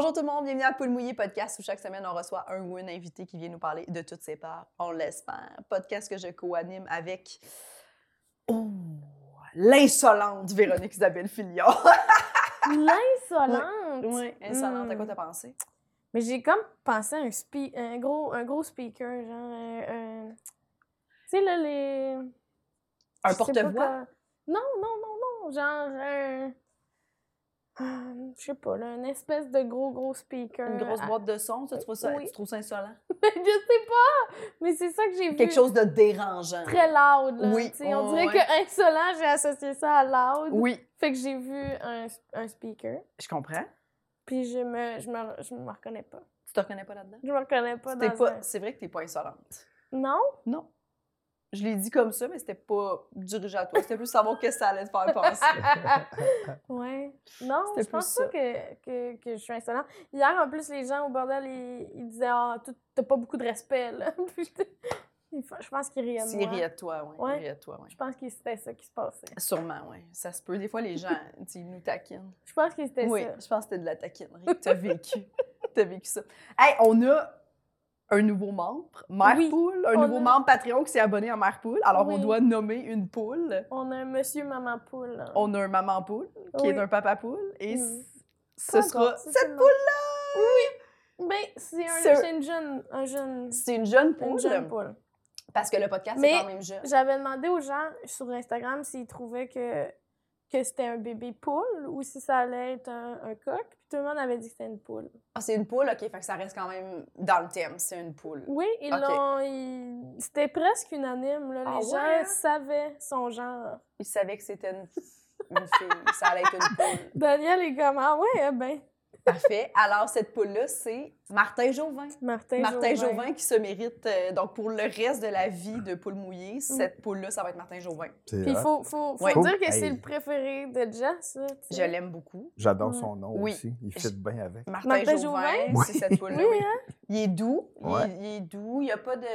Bonjour tout le monde, bienvenue à Poule Mouillé Podcast où chaque semaine on reçoit un ou une invité qui vient nous parler de toutes ses parts, on l'espère. Podcast que je co-anime avec oh, l'insolente Véronique Isabelle Fillon. L'insolente! oui, insolente, à quoi Hmm. t'as pensé? Mais j'ai comme pensé à un, spe- un, gros, un gros speaker, genre un... un- Tu sais, là, les... Un porte-voix? Non, non, non, non, genre un... euh, Je sais pas, là, une espèce de gros, gros speaker. Une grosse boîte de son, ça, tu, trouves ça, Oui. tu trouves ça insolent? je sais pas! Mais c'est ça que j'ai vu. Quelque chose de dérangeant. Très loud, là. Oui, sais, on dirait ouais. que insolent, j'ai associé ça à loud. Oui, Fait que j'ai vu un, un speaker, je comprends. puis je me, je me, je me reconnais pas. Tu te reconnais pas là-dedans? Je me reconnais pas dans pas- un- C'est vrai que t'es pas insolente. Non? Non. Je l'ai dit comme ça, mais c'était pas dirigé à toi. C'était plus savoir qu'est-ce que ça allait te faire penser. ouais. Non, je pense plus pas que, que, que je suis insolente. Hier, en plus, les gens au bordel, ils, ils disaient Ah, tout- t'as pas beaucoup de respect, là. Ils je pense qu'ils riaient de moi. riait de toi, oui. Ouais. De toi, oui. Je pense que c'était ça qui se passait. Sûrement, oui. Ça se peut. Des fois, les gens, ils nous taquinent. Je pense que c'était Oui, ça. je pense que c'était de la taquinerie que tu as vécu. tu as vécu ça. Hey, on a un nouveau membre, Mère Oui, Poule, un nouveau a- membre Patreon qui s'est abonné à Mère Poule. Alors, on Oui. doit nommer une poule. On a un monsieur maman poule. là. On a un Maman Poule qui Oui. est un Papa Poule. Et ce sera c'est cette poule-là! Ben, c'est un, C'est- c'est une jeune, un jeune, C'est une jeune poule. une jeune poule. Parce que le podcast Mais- est quand même jeune. J'avais demandé aux gens sur Instagram s'ils trouvaient que, que c'était un bébé poule ou si ça allait être un, un coq. Puis tout le monde avait dit que c'était une poule. Ah, c'est une poule, OK, fait que ça reste quand même dans le thème, c'est une poule. Oui, ils Ok. l'ont. ils- C'était presque unanime. Là. Ah Les ouais, gens hein? savaient son genre. Il savait que c'était une, une fille, ça allait être une poule. Daniel est comme Ah ouais, eh ben. Parfait. Alors, cette poule-là, c'est Martin Jauvin. Martin, Martin Jauvin. Jauvin qui se mérite, euh, donc pour le reste de la vie de poule mouillée, cette poule-là, ça va être Martin Jauvin. Puis il faut, faut, faut Ouais. dire que Hey. c'est le préféré de Jess. Je l'aime beaucoup. J'adore son nom Oui. aussi. Il fit bien avec. Martin, Martin Jauvin, Jauvin? c'est cette poule-là. Oui, oui. hein? Il est doux. Il, Ouais. est, il est doux. Il n'y a pas de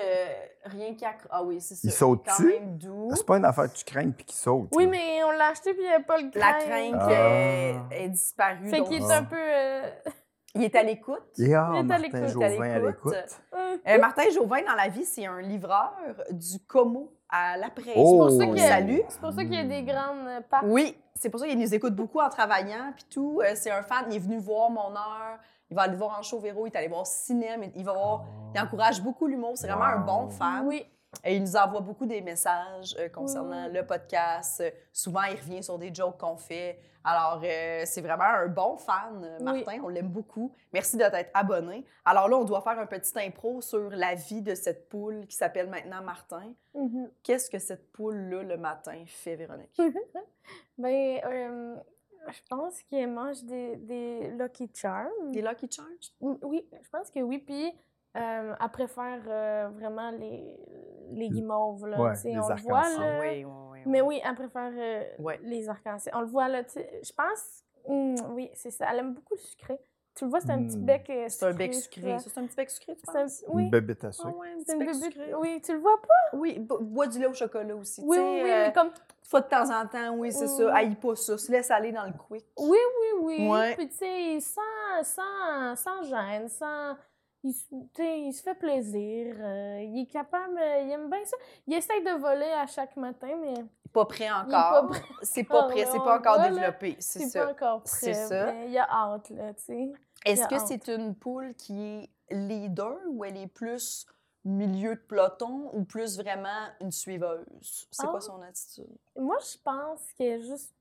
rien qui accro... Ah oui, c'est ça. Il est saute-tu? quand même doux. C'est pas une affaire que tu craignes puis qui saute. Oui, là. mais on l'a acheté puis il n'y avait pas le La crainte. crainte Ah. euh, est disparue. Fait qu'il est Ah. un peu. euh, il est à l'écoute. Ah, Il est à Martin l'écoute, à Jauvin à l'écoute. l'écoute. euh, Euh, Martin Jauvin, dans la vie, c'est un livreur du Como à la presse. Oh! C'est pour ça On qu'il y a- salue. C'est pour ça qu'il y a des grandes parcs. Oui, c'est pour ça qu'il nous écoute beaucoup en travaillant, puis tout. C'est un fan, il est venu voir mon heure. Il va aller voir en show Véro, il est allé voir cinéma, il va voir... Il encourage beaucoup l'humour, c'est vraiment un bon fan. Oui. Et il nous envoie beaucoup des messages euh, concernant Oui. le podcast. Euh, souvent, il revient sur des jokes qu'on fait. Alors, euh, c'est vraiment un bon fan, Oui. Martin. On l'aime beaucoup. Merci de t'être abonné. Alors là, on doit faire un petit impro sur la vie de cette poule qui s'appelle maintenant Martin. Mhm. Qu'est-ce que cette poule-là, le matin, fait, Véronique? Ben, euh, je pense qu'il mange des, des Lucky Charms. Des Lucky Charms? Oui, je pense que oui. Puis, euh, elle préfère euh, vraiment les, les guimauves. Là, Ouais, les on le voit. Ah, Là, oui, oui, oui. Mais oui, elle préfère euh, Ouais. les arcs-en-ciel. On le voit là. Je pense. hum, oui, c'est ça. Elle aime beaucoup le sucré. Tu le vois, c'est un petit Hmm. bec euh, C'est un bec sucré. Ça, c'est un petit bec sucré, tu C'est un- penses? Oui, Une bébête à Ah sucre. ouais, un petit c'est une bec bébé- sucré. Oui, tu le vois pas? Oui, bo- bois du lait au chocolat aussi. Oui, oui, oui. euh, mais comme Fois de temps en temps, oui, c'est Oui, ça. Haïs pas ça. Se laisse aller dans le quick. Oui, oui, oui. Ouais. Puis, tu sais, sans, sans, sans gêne, sans. Il, se- tu sais, il se fait plaisir. euh, il est capable. il aime bien ça. Il essaye de voler à chaque matin, mais Pas prêt encore. C'est pas prêt, c'est pas encore développé. C'est c'est ça. pas encore C'est prêt. ça. Mais il a hâte, là, tu sais. Est-ce que c'est une poule qui est leader ou elle est plus milieu de peloton ou plus vraiment une suiveuse? C'est quoi Ah. son attitude? Moi, je pense qu'elle est juste.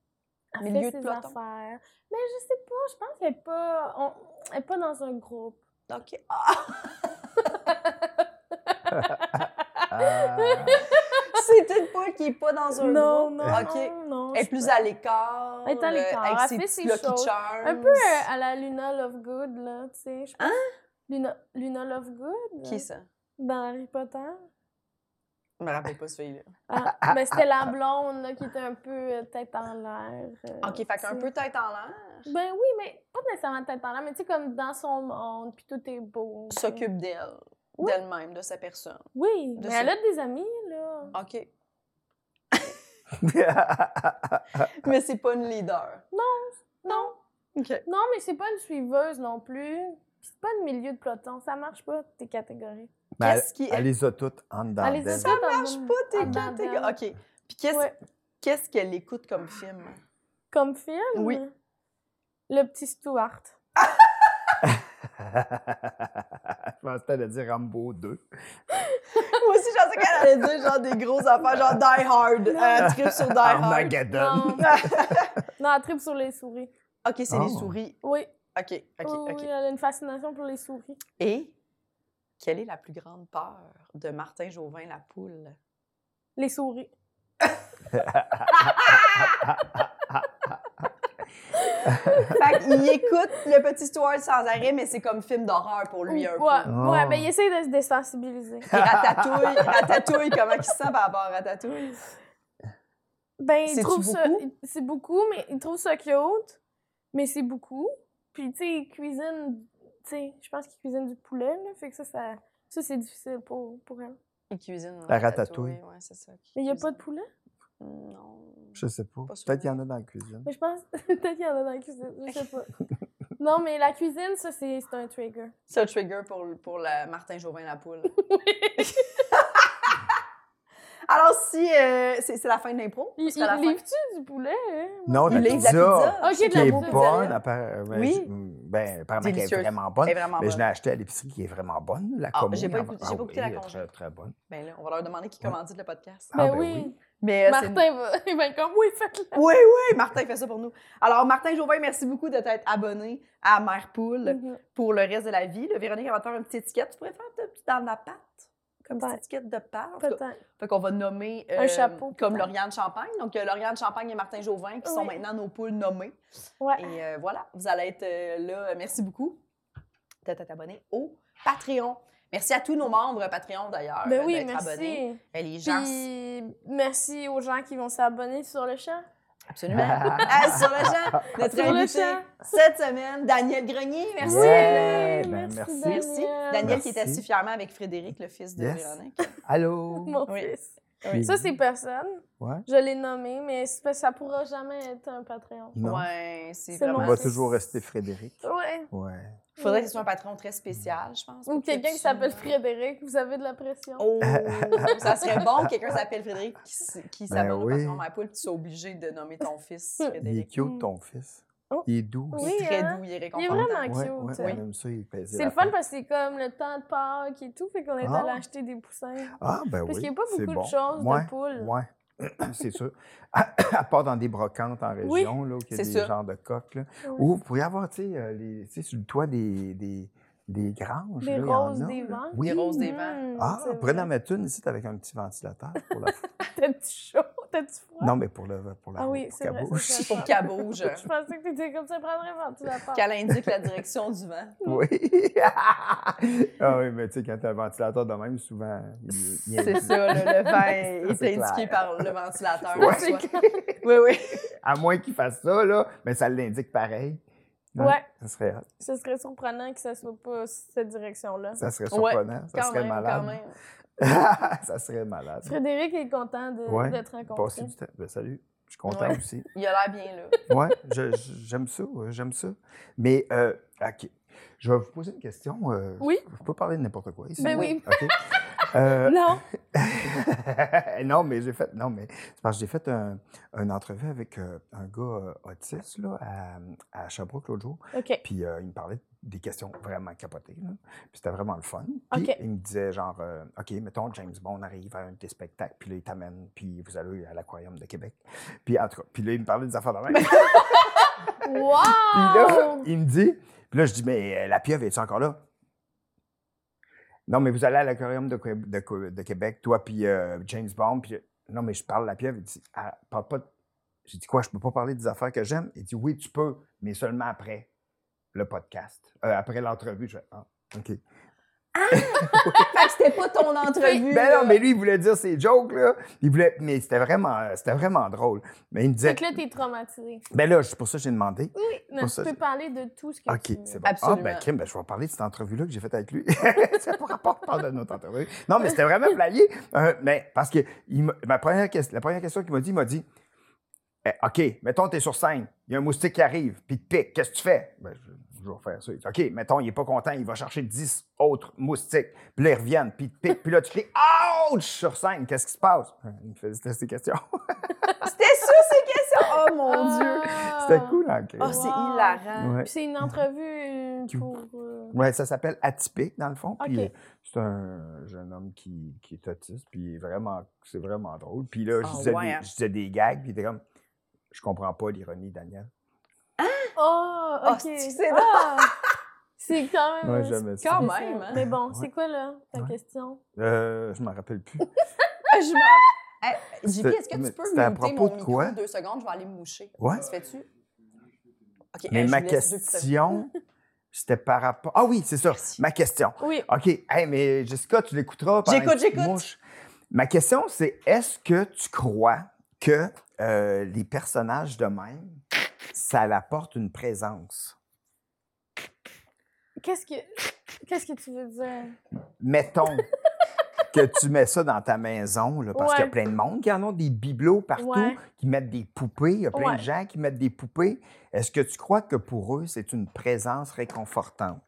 Elle Milieu fait de ses peloton. affaires. Mais je sais pas, je pense qu'elle est pas. on- Elle est pas dans un groupe. OK. Ah! C'est une poule qui est pas dans un non, groupe. non, OK. non, non. Elle est plus pense- à l'écart. Elle est à euh, l'écart. Elle ses fait ses choses. Un peu euh, à la Luna Lovegood, là, tu sais. Hein? Luna, Luna Lovegood? Qui ça? Dans Harry Potter? Je me rappelle pas ce fille-là. Ah, mais c'était la blonde là, qui était un peu euh, tête en l'air. euh, Ok, fait qu'un peu tête en l'air? Ben oui, mais pas nécessairement tête en l'air, mais tu sais, comme dans son monde, puis tout est beau. S'occupe d'elle. Oui. D'elle-même, de sa personne. Oui, de mais elle a des amis, là. OK. Mais c'est pas une leader. Non, OK. non, mais c'est pas une suiveuse non plus. C'est pas une milieu de peloton, ça marche pas, tes catégories. Elle, Qu'est-ce qui elle les a toutes en dedans Elle les a d'elle. toutes en marche pas, tes dedans catégories. d'elle. OK. Puis qu'est-ce Ouais. qu'est-ce qu'elle écoute comme film? Comme film? Oui. Le petit Stuart. Je pensais qu'elle allait dire Rambo 2. Moi aussi, je pensais qu'elle allait dire genre des grosses affaires, genre Die Hard. Euh, trip sur Die Hard. Armageddon. Non. non, elle tripe sur les souris. OK, c'est Oh. les souris. Oui, OK, OK, oui, OK. oui, elle a une fascination pour les souris. Et? Quelle est la plus grande peur de Martin Jauvin, la poule? Les souris. Fait qu'il écoute le petit Stuart sans arrêt, mais c'est comme film d'horreur pour lui un ouais, peu. ouais, Ah. ben il essaie de se désensibiliser. Puis Ratatouille, Ratatouille, comment il se sent par rapport à Ratatouille? Ben, il trouve ça. beaucoup? il- C'est beaucoup, mais il trouve ça cute. Mais c'est beaucoup. Puis, tu sais, il cuisine. Tu sais, je pense qu'il cuisine du poulet, là. Fait que ça, ça, ça c'est difficile pour, pour elle. Il cuisine. La ratatouille. Ouais, c'est ça. qu'il Mais il n'y a pas de poulet? Non. Je sais pas. Peut-être qu'il y en a dans la cuisine. Mais je pense. Peut-être qu'il y en a dans la cuisine. Je sais pas. non, mais la cuisine, ça, c'est c'est un trigger. C'est un trigger pour, pour la Martin Jauvin, la poule. Alors, si euh, c'est c'est la fin de l'impro, Il, la fin. livre-tu du poulet? hein? Non, Il la livre la pizza, pizza. Ok, qui de la est pizza. bonne, ben, Oui. je- ben, apparemment qu'elle est vraiment bonne. Elle est vraiment Mais je bonne. l'ai acheté à l'épicerie qui est vraiment bonne. La Ah, j'ai pas écouté- j'ai ah pas écouté oui, la commo. Très, très bonne. Ben là, on va leur demander qui Ouais. commandite le podcast. Ah, Ben ben oui. oui. Mais, euh, Martin va, il va être comme, oui, faites-le. Oui, oui, Martin fait ça pour nous. Alors, Martin Jauvin, merci beaucoup de t'être abonné à Mère Poule Mhm. pour le reste de la vie. Là, Véronique, elle va te faire une petite étiquette. Tu pourrais faire un petit dans la pâte? Comme une Ouais. petite étiquette de Peut-être. Fait qu'on va nommer Un euh, chapeau, comme. Lauriane Champagne. Donc, euh, Lauriane Champagne et Martin Jauvin qui sont maintenant nos poules nommées. Ouais. Et euh, voilà, vous allez être euh, là. Merci beaucoup d'être abonné au Patreon. Merci à tous nos membres Patreon d'ailleurs Ben oui, d'être abonnés. merci. Euh, Les gens, Puis, merci aux gens qui vont s'abonner sur le champ. Absolument. Ah, sur le champ, notre Sur le invité champ. cette semaine, Daniel Grenier. Merci. Ouais, Oui, ben, merci, merci. Daniel. Merci. Qui est assis fièrement avec Frédéric, le fils de Yes. Véronique. Allô? Mon Oui. fils. Oui. Ça, c'est personne. Ouais? Je l'ai nommé, mais ça pourra jamais être un Patreon. Non. Ouais, c'est On va toujours rester Frédéric. Ouais. Ouais. faudrait que ce soit un patron très spécial, je pense. Ou que quelqu'un tu- qui s'appelle Frédéric, vous avez de la pression. Oh, ça serait bon que quelqu'un s'appelle Frédéric qui, Ben s'abonne au oui. patron Mère Poule, puis tu sois obligé de nommer ton fils Il est Frédéric. cute, ton fils. Oh. Il est doux. Il Oui, est très hein? doux, il est Il est réconfortant. vraiment cute. ouais, on aime ça, il pèse C'est le fun parce que c'est comme le temps de Pâques et tout, fait qu'on est Ah. allé acheter des poussins. Ah, ben oui. Parce qu'il n'y a pas c'est beaucoup bon. de choses Ouais, de poules. Ouais. c'est sûr. À, part dans des brocantes en Oui, région, là, où il y a des genres de coques. Là. Oui. Ou vous pourriez avoir, tu sais, euh, les- tu sais, sur le toit des, des, des granges. Des là, il y en roses a, des vents. Oui. Des roses des vents. Mmh, Ah, c'est on pourrait vrai. en mettre une ici avec un petit ventilateur. Pour la... T'as-tu chaud? T'as-tu froid? non, mais pour, le, pour la Ah oui, pour c'est vrai, c'est. Pour qu'elle bouge, Je pensais que t'étais comme ça, prendrais un ventilateur. qu'elle indique la direction du vent. Oui. ah oui, mais tu sais, quand tu as un ventilateur de même, souvent, il, il C'est ça, le vent est indiqué par le ventilateur. Ouais. Oui, oui. À moins qu'il fasse ça, là, mais ça l'indique pareil. Ouais. Ça serait, Ce serait surprenant que ça soit pas cette direction-là. ça serait Ouais, surprenant. ça Quand serait même, malade. quand même. ça serait malade. Frédéric est content de, Ouais, de te Passer rencontrer. du temps. Ben, salut. Je suis content Ouais. aussi. Il a l'air bien, là. Oui, j'aime ça. J'aime ça. Mais, euh, OK. Je vais vous poser une question. euh, Oui. Je peux parler de n'importe quoi ici. Ben oui. Euh, Non. non, mais j'ai fait. Non, mais c'est parce que j'ai fait un, une entrevue avec euh, un gars euh, autiste là, à, à Sherbrooke l'autre jour. OK. Puis il me parlait des questions vraiment capotées. là. Puis c'était vraiment le fun. Puis il me disait genre, OK, mettons, James Bond arrive à un de tes spectacles, puis là, il t'amène, puis vous allez à l'Aquarium de Québec. Puis en tout cas, puis là, il me parlait des affaires de même. puis Wow! là, il me dit, puis là, je dis, mais la pieuvre, est-tu encore là? Non, mais vous allez à l'Aquarium de, de de Québec, toi, puis euh, James Bond, puis non, mais je parle la pieuvre. Il dit, Ah, parle pas J'ai dit, quoi, je peux pas parler des affaires que j'aime? Il dit, oui, tu peux, mais seulement après le podcast, Euh, après l'entrevue. Je fais, ah, OK. Fait que c'était pas ton entrevue. Ben non, mais lui, il voulait dire ses jokes, là. Il voulait... Mais c'était vraiment, c'était vraiment drôle. Mais il me disait... Fait que là, t'es traumatisé. Ben là, c'est pour ça que j'ai demandé. Non, Pour tu ça, peux je- parler de tout ce que OK, tu c'est bon. Absolument. Ah, ben, Kim, ben, je vais parler de cette entrevue-là que j'ai faite avec lui. c'est pas rapport, parle de notre entrevue. Non, mais c'était vraiment playé. Euh, mais parce que il m'a- première, ques- la première question qu'il m'a dit, il m'a dit Eh, OK, mettons, tu es sur scène, il y a un moustique qui arrive, puis il te pique, qu'est-ce que tu fais? Ben, je, je vais faire ça. Il dit, OK, mettons, il n'est pas content, il va chercher 10 autres moustiques, puis là, ils reviennent, puis il te pique, puis là, tu cries Ouch! sur scène, qu'est-ce qui se passe? Il me faisait ces questions. C'était ça, ces questions? Oh mon Dieu. Ah. c'était cool, hein? Oh, c'est Wow. hilarant. Ouais. Puis c'est une entrevue Qui- pour. euh, Ouais, ça s'appelle Atypique, dans le fond. Puis euh, c'est un jeune homme qui, qui est autiste, puis il est vraiment, c'est vraiment drôle. Puis là, je, Ah, disais ouais, des, hein? je disais des gags, puis il était comme, je comprends pas l'ironie, Daniel. Oh, Oh, ok. que c'est Ah! C'est quand même. Ouais. Quand même, hein? Mais bon, Ouais. c'est quoi là ta Ouais. question? Euh, je m'en rappelle plus. Je m'en- Hey, JP, C'était- est-ce que tu peux muter mon de micro quoi? deux secondes? Je vais aller me moucher. Ouais. Ça se fait-tu? OK, Mais hey, je ma question, c'était par rapport. Ah oui, c'est ça. Merci. Ma question. Oui. OK. Hey, mais Jessica, tu l'écouteras. pendant J'écoute, que tu te j'écoute. mouches. Ma question, c'est est-ce que tu crois que euh, les personnages de même, ça apporte une présence? Qu'est-ce que. Qu'est-ce que tu veux dire? mettons que tu mets ça dans ta maison, là, parce qu'il y a plein de monde qui en ont des bibelots partout, Ouais. qui mettent des poupées. Il y a plein Ouais. de gens qui mettent des poupées. Est-ce que tu crois que pour eux, c'est une présence réconfortante?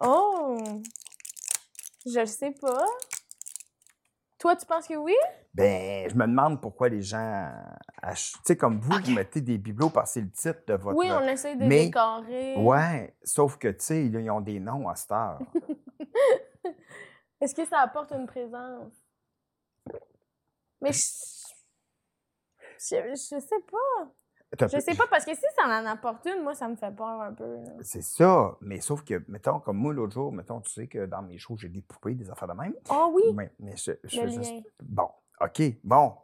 Oh! Je le sais pas. Toi, tu penses que oui? Ben, je me demande pourquoi les gens. Tu sais, comme vous, vous mettez des bibelots parce que c'est le titre de votre. Oui, on essaie de Mais- décorer. Ouais, sauf que, tu sais, ils ont des noms à cette heure. Est-ce que ça apporte une présence? Mais je. Je, je sais pas. Je sais pas, parce que si ça en apporte une, moi, ça me fait peur un peu. C'est ça. Mais sauf que, mettons, comme moi, l'autre jour, mettons, tu sais que dans mes shows, j'ai des poupées, des affaires de même. Oh oui! Mais, mais je, je Le lien. Bon, OK, bon.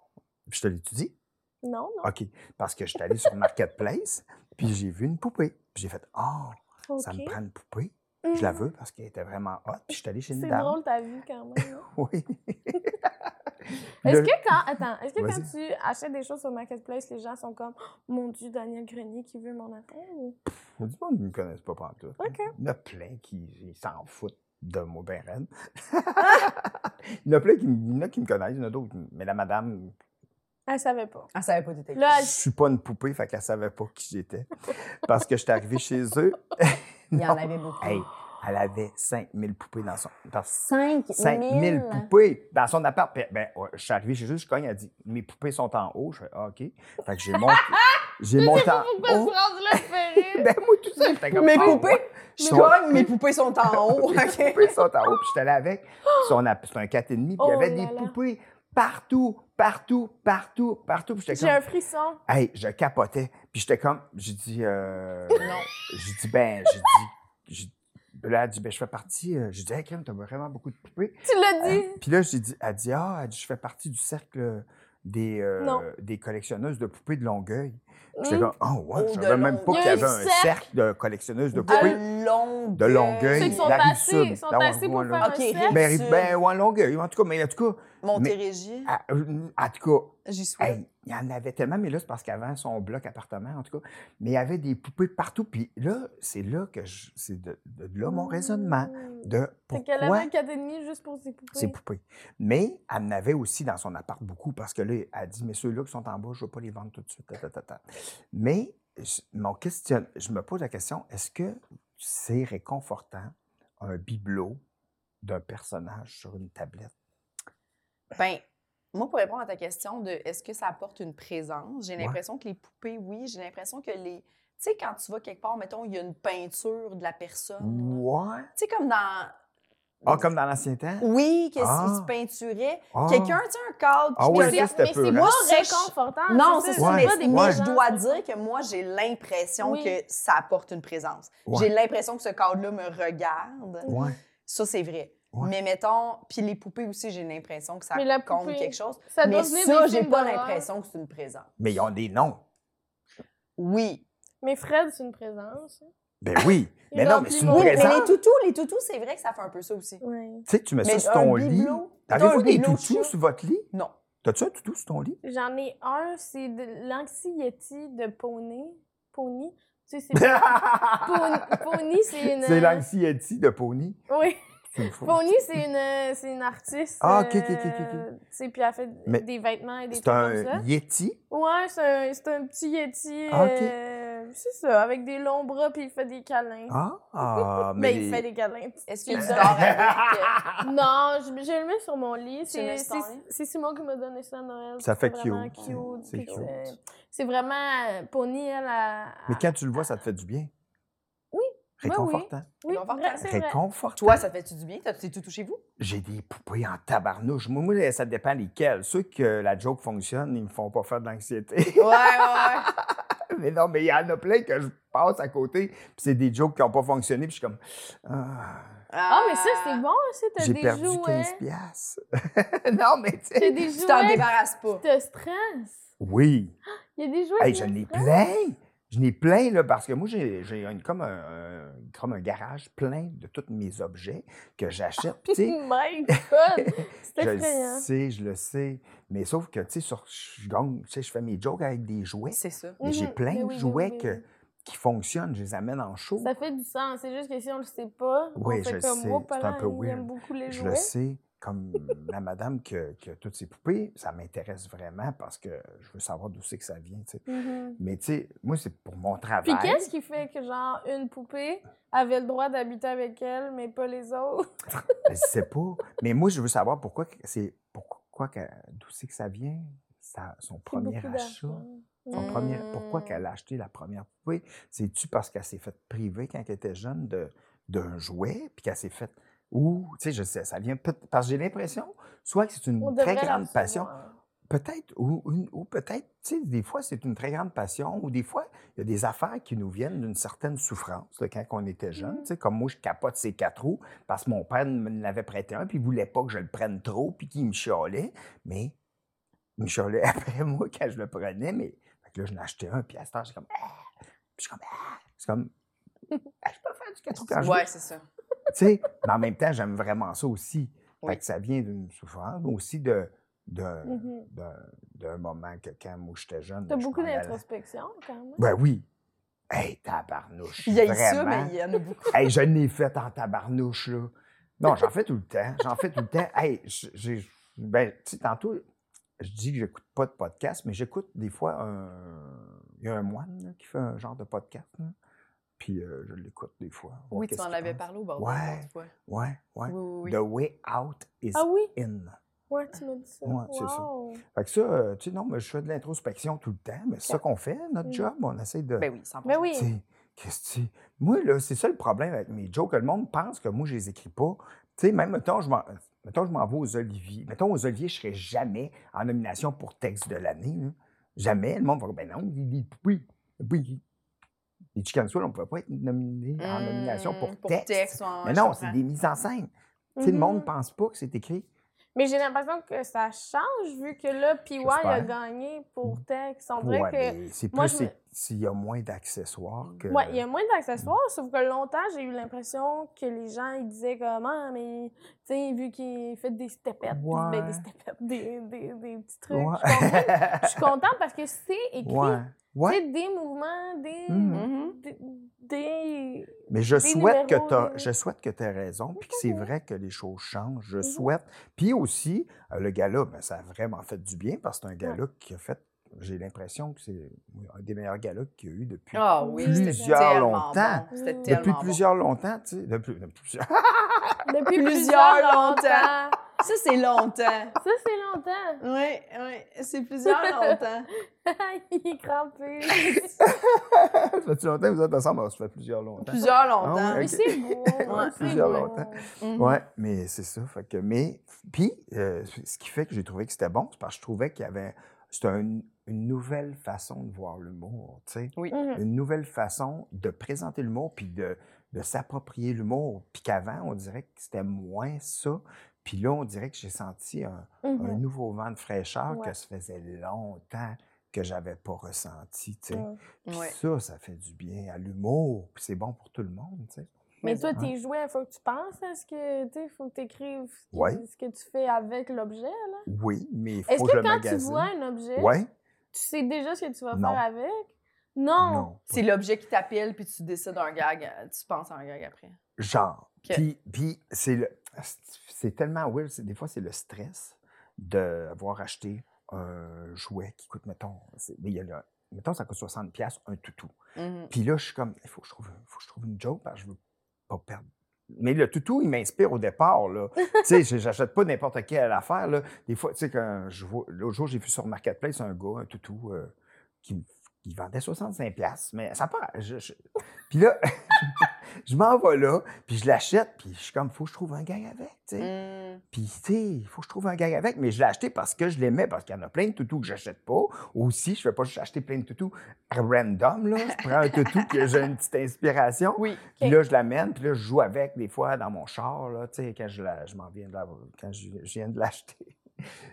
Je te l'étudie. Non, non. OK. Parce que je suis allé sur Marketplace, puis j'ai vu une poupée. Puis j'ai fait Ah, ça Ok. me prend une poupée. Je la Mhm. veux parce qu'elle était vraiment hot. Puis je suis allé chez une C'est dame. drôle ta vie quand même. hein. Oui. Est-ce que quand. Attends, est-ce que quand tu achètes des choses sur Marketplace, les gens sont comme Mon Dieu, Daniel Grenier qui veut mon affaire? ou- Il y a du monde qui ne me connaissent pas pantoute. OK. Il y en a plein qui s'en foutent de moi, ben raide. il y en a plein qui, me- il y en a qui me connaissent, il y en a d'autres. qui- Mais la madame, Elle savait pas. Elle savait pas. Là, je suis pas une poupée, fait qu'elle savait pas qui j'étais. Parce que j'étais arrivé chez eux. Il y en avait beaucoup. Hey, elle avait 5000 poupées dans son. Dans 5 5000 poupées dans son appart. Ben, ben, ouais, je suis arrivé chez eux, je cogne, elle dit Mes poupées sont en haut. Je fais Ah, OK. Fait que j'ai monté. j'ai monté en haut. Ben, moi, tout ça, j'étais comme Mes Ah, poupées? Je Sont- cogne, mes poupées sont en haut. Mes poupées sont en haut, puis j'étais allé avec. Puis C'est un 4,5, puis il y Oh avait là des là. poupées partout, partout, partout, partout. Puis j'étais J'ai comme. un frisson. Hey, je capotais. Puis j'étais comme. J'ai dit. euh, Non. J'ai dit, ben, j'ai dit. Là, elle dit, ben, je fais partie. euh, J'ai dit, hey, Kim, t'as vraiment beaucoup de poupées. Tu l'as dit. Hein? Puis là, j'ai dit, elle dit, ah, elle dit, je fais partie du cercle des, euh, des collectionneuses de poupées de Longueuil. J'étais Hmm? comme, oh, ouais, Oh, je savais même pas qu'il y Il y a avait un cercle. cercle de collectionneuses de poupées. De Longueuil. De Longueuil. Ceux qui sont la rive assis, sud. sont pour faire un cercle. Ben, rive- ben, ouais, Longueuil. En tout cas, mais en tout cas, Montérégie. à- euh, en tout cas, J'y suis. Hey, il y en avait tellement, mais là, c'est parce qu'avant, son bloc appartement, en tout cas. Mais il y avait des poupées partout. Puis là, c'est là que je. C'est de, de là mon raisonnement. Mmh. De C'est qu'elle avait pourquoi un 4,5 juste pour ses poupées? ces poupées. Mais elle en avait aussi dans son appart beaucoup parce que là, elle a dit Mais ceux-là qui sont en bas, je ne veux pas les vendre tout de suite. ta, ta, ta, ta. Mais je, mon question, je me pose la question est-ce que c'est réconfortant un bibelot d'un personnage sur une tablette? Ben, moi, pour répondre à ta question de est-ce que ça apporte une présence, j'ai Ouais. l'impression que les poupées, oui. J'ai l'impression que les. Tu sais, quand tu vas quelque part, mettons, il y a une peinture de la personne. Ouais. Tu sais, comme dans. Ah, comme dans l'ancien temps? Oui, qu'il Ah. se peinturait. Ah. Quelqu'un, tu sais, un cadre. Ah ça, c'était mais peu, c'est pas Moi, ça, je- réconfortant. Non, c'est ça, Ouais. mais, je dois dire que moi, j'ai l'impression Oui. que ça apporte une présence. Ouais. J'ai l'impression que ce cadre-là me regarde. Ouais. Ça, c'est vrai. Ouais. Mais mettons, puis les poupées aussi, j'ai l'impression que ça Mais la compte poupée, quelque chose. Ça mais ça, j'ai pas d'horreur. l'impression que c'est une présence. Mais ils ont des noms. Oui. Mais Fred, c'est une présence. Ben oui. Mais non, mais c'est une Oui, mais présence. les toutous, les toutous, c'est vrai que ça fait un peu ça aussi. Tu sais, tu mets ça Mais sur ton lit. Avez-vous des toutous sur votre lit? Non. T'as-tu un toutou sur ton lit? J'en ai un, c'est de l'anxiété de Pony. Pony. Tu sais, c'est Pony, Pony, c'est une. C'est l'anxiété de Pony. Oui. C'est une fou. Pony, c'est une, c'est une artiste. Ah, ok, ok, ok, ok, euh, Tu sais, puis elle fait Mais des vêtements et des C'est trucs comme ça. un Yeti? Ouais, c'est un, c'est un petit Yeti. Ah, ok. euh, c'est ça, avec des longs bras, puis il fait des câlins. Ah, ah, Mais mais... il fait des câlins. Est-ce que tu dors? Non, je, je le mets sur mon lit. Le C'est c'est- c'est Simon qui m'a donné ça à Noël. Ça fait C'est vraiment cute. cute. C'est puis cute. c'est- C'est vraiment... euh, Pony, elle a... mais quand tu le vois, ça te fait du bien. Oui. Oui. Réconfortant. Oui, Réconfortant. c'est. Toi, ça te fait-tu du bien? Tes toutous chez vous? J'ai des poupées en tabarnouche. Moi, moi, ça dépend lesquelles. Ceux que la joke fonctionne, ils me font pas faire de l'anxiété. Ouais, ouais, ouais. mais non, mais il y en a plein que je passe à côté, puis c'est des jokes qui n'ont pas fonctionné, puis je suis comme... Ah, Ah, mais ça, c'est bon, ça, t'as j'ai des perdu jouets. 15 piastres. non, mais tu sais... Tu t'en débarrasses pas. qui te. Oui. Il y a des jouets Hey, j'en ai plein. J'en ai plein, là, parce que moi, j'ai j'ai une- comme, un, un- comme un garage plein de tous mes objets que j'achète. Sais, My God! C'est je effrayant. le sais, je le sais. Mais sauf que, tu sais, je gagne, tu sais, je fais mes jokes avec des jouets. C'est ça. Mais j'ai Mhm. plein Mais de oui, jouets oui, que- oui. qui fonctionnent. Je les amène en show. Ça fait du sens. C'est juste que si on le sait pas, Oui, on fait je comme sais. oh, C'est un peu weird. beaucoup les Je jouets. le sais. Comme la madame qui a, qui a toutes ses poupées, ça m'intéresse vraiment parce que je veux savoir d'où c'est que ça vient. tu sais. Mhm. Mais tu sais, moi, c'est pour mon travail. Puis qu'est-ce qui fait que, genre, une poupée avait le droit d'habiter avec elle, mais pas les autres? Je sais pas. Mais moi, je veux savoir pourquoi c'est pourquoi d'où c'est que ça vient, ça- son premier achat. Son Mm. premier, pourquoi qu'elle a acheté la première poupée? C'est-tu parce qu'elle s'est faite priver quand elle était jeune de- d'un jouet, puis qu'elle s'est faite. Ou, tu sais, je sais, ça vient peut parce que j'ai l'impression, soit que c'est une On très grande passion, peut-être, ou, ou peut-être, tu sais, des fois, c'est une très grande passion, ou des fois, il y a des affaires qui nous viennent d'une certaine souffrance, là, quand on était jeune. Tu sais, comme moi, je capote ces quatre roues parce que mon père me l'avait prêté un, puis il voulait pas que je le prenne trop, puis qu'il me chialait. Mais il me chialait après moi quand je le prenais, mais fait que là, je acheté un, puis à cette heure, j'ai comme. Ah! Puis je suis comme. Ah! C'est comme. Ah, je peux faire du quatre roues quand je. Ouais, c'est ça. Tu sais, mais en même temps, j'aime vraiment ça aussi. Fait que ça vient d'une souffrance, mais aussi de, de, d'un, moment que quand moi j'étais jeune. T'as je beaucoup d'introspection, quand même. Ben oui. Hey, tabarnouche. Il y a ça, mais il y en a beaucoup. Hey, je n'ai fait en tabarnouche, là. Non, j'en fais tout le temps. J'en fais tout le temps. Hey, j'ai. Ben, tu sais, tantôt, je dis que j'écoute pas de podcast, mais j'écoute des fois un. Il y a un moine là, qui fait un genre de podcast. là. Puis euh, je l'écoute des fois. Oui, tu qu'il avais parlé au bordel Ouais. fois. Ouais, ouais. Oui, oui, oui. The way out is Ah oui? in. Ouais, tu m'as dit ça. Ouais, c'est ça. Fait que ça, euh, tu sais, non, mais je fais de l'introspection tout le temps, mais c'est ça qu'on fait, notre Mm. job. On essaie de. Ben oui, 100%. Ben oui. Qu'est-ce que tu- Moi, là, c'est ça le problème avec mes jokes. Le monde pense que moi, je les écris pas. Tu sais, même, mettons, je m'en, mettons, je m'en vais aux Oliviers. Mettons, aux Oliviers, je serais jamais en nomination pour texte de l'année. là. Jamais. Le monde va dire, ben non, il dit, oui, oui. Les Chicken Soul, on ne pouvait pas être nominé en nomination pour, Mmh, texte. ouais, Mais non, c'est des mises en scène. Tu sais, le monde ne Mhm. pense pas que c'est écrit. Mais j'ai l'impression que ça change vu que là, PY a gagné pour texte. On dirait Ouais, que. c'est moi, plus je c'est- me- s'il y a moins d'accessoires que. Ouais, il y a moins d'accessoires, sauf que longtemps, j'ai eu l'impression que les gens, ils disaient comment, mais, tu sais, vu qu'il fait des stepettes, ben, Ouais. des stepettes, des, des, des petits trucs. Ouais. Je suis contente- Je suis contente parce que c'est écrit. Ouais. Tu Ouais. sais, des mouvements, des. Mhm. Mhm. des, des- Mais je Des souhaite, que t'as- je souhaite que tu aies raison, puis que c'est Mhm. vrai que les choses changent. Je souhaite. Puis aussi, euh, le gars-là, ben, ça a vraiment fait du bien parce que c'est un Ouais. gars-là qui a fait, j'ai l'impression que c'est un des meilleurs gars-là qu'il y a eu depuis, Ah oui, Plusieurs longtemps. bon. Depuis bon. plusieurs longtemps. Tu sais, depuis, depuis plusieurs- Depuis plusieurs longtemps. Ça, c'est longtemps. Ça, c'est longtemps. Oui, oui, c'est plusieurs longtemps. Il est crampé. ça fait longtemps que vous êtes ensemble? Ah, Ça fait plusieurs longtemps. Plusieurs longtemps. Ah ouais, Mais ok. c'est beau. Ouais, plusieurs beau. longtemps. Mhm. Ouais, mais c'est ça. Fait que, mais, puis, euh, ce qui fait que j'ai trouvé que c'était bon, c'est parce que je trouvais qu'il y avait. C'était un- une nouvelle façon de voir l'humour, tu sais. Mhm. Une nouvelle façon de présenter l'humour, puis de, de s'approprier l'humour. Puis qu'avant, on dirait que c'était moins ça. Puis là, on dirait que j'ai senti un, un Mhm. nouveau vent de fraîcheur Ouais. que ça faisait longtemps que j'avais pas ressenti, tu sais. Ouais. Puis Ouais. ça, ça fait du bien à l'humour, puis c'est bon pour tout le monde, tu sais. Mais toi, tes jouets, il faut que tu penses à ce que. Tu sais, faut que tu écrives ce que, Ouais. ce que tu fais avec l'objet, là. Oui, mais il Est-ce faut que je que quand tu vois un objet, Ouais? tu sais déjà ce que tu vas Non. faire avec? Non. Non. C'est l'objet qui t'appelle, puis tu décides un gag, tu penses à un gag après. Genre. Puis, puis c'est le. C'est tellement weird. Des fois, c'est le stress d'avoir acheté un jouet qui coûte, mettons. Mais il y a le- mettons, ça coûte 60$ un toutou. Mhm. Puis là, je suis comme, il faut que je trouve, faut que je trouve une joke parce que je veux pas perdre. Mais le toutou, il m'inspire au départ, là. tu sais, j'achète pas n'importe quelle affaire, là. Des fois, tu sais, quand je vois... L'autre jour, j'ai vu sur Marketplace un gars, un toutou, euh, qui, me- qui vendait 65$, mais ça part... Je, je- Puis là, je m'en vais là, puis je l'achète, puis je suis comme, faut que je trouve un gag avec, tu sais. Mm. Puis, tu sais, il faut que je trouve un gag avec, mais je l'ai acheté parce que je l'aimais, parce qu'il y en a plein de toutous que j'achète pas. Aussi, je ne fais pas juste acheter plein de toutous random, là. Je prends un toutou que j'ai une petite inspiration. Oui. Puis là, je l'amène, puis là, je joue avec des fois dans mon char, là, tu sais, quand je, la- je m'en viens de la- quand je viens de l'acheter.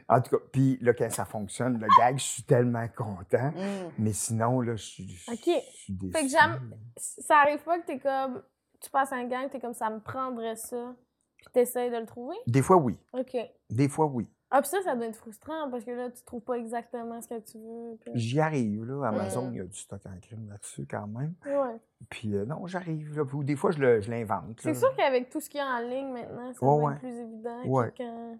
En tout cas, puis là, quand ça fonctionne, le gag, je suis tellement content. Mm. Mais sinon, là, je suis, je OK. Fait que j'aime- Ça arrive pas que t'es comme. Tu passes un gang, t'es comme ça me prendrait ça. Puis t'essayes de le trouver? Des fois, oui. OK. Des fois, oui. Ah, puis ça, ça doit être frustrant parce que là, tu trouves pas exactement ce que tu veux. puis- J'y arrive, là. Amazon, Mm. il y a du stock en crime là-dessus, quand même. Ouais. Puis euh, non, j'arrive. là. Puis des fois, je le- je l'invente. C'est sûr qu'avec tout ce qu'il y a en ligne maintenant, ça Ouais, plus évident Ouais. que quand.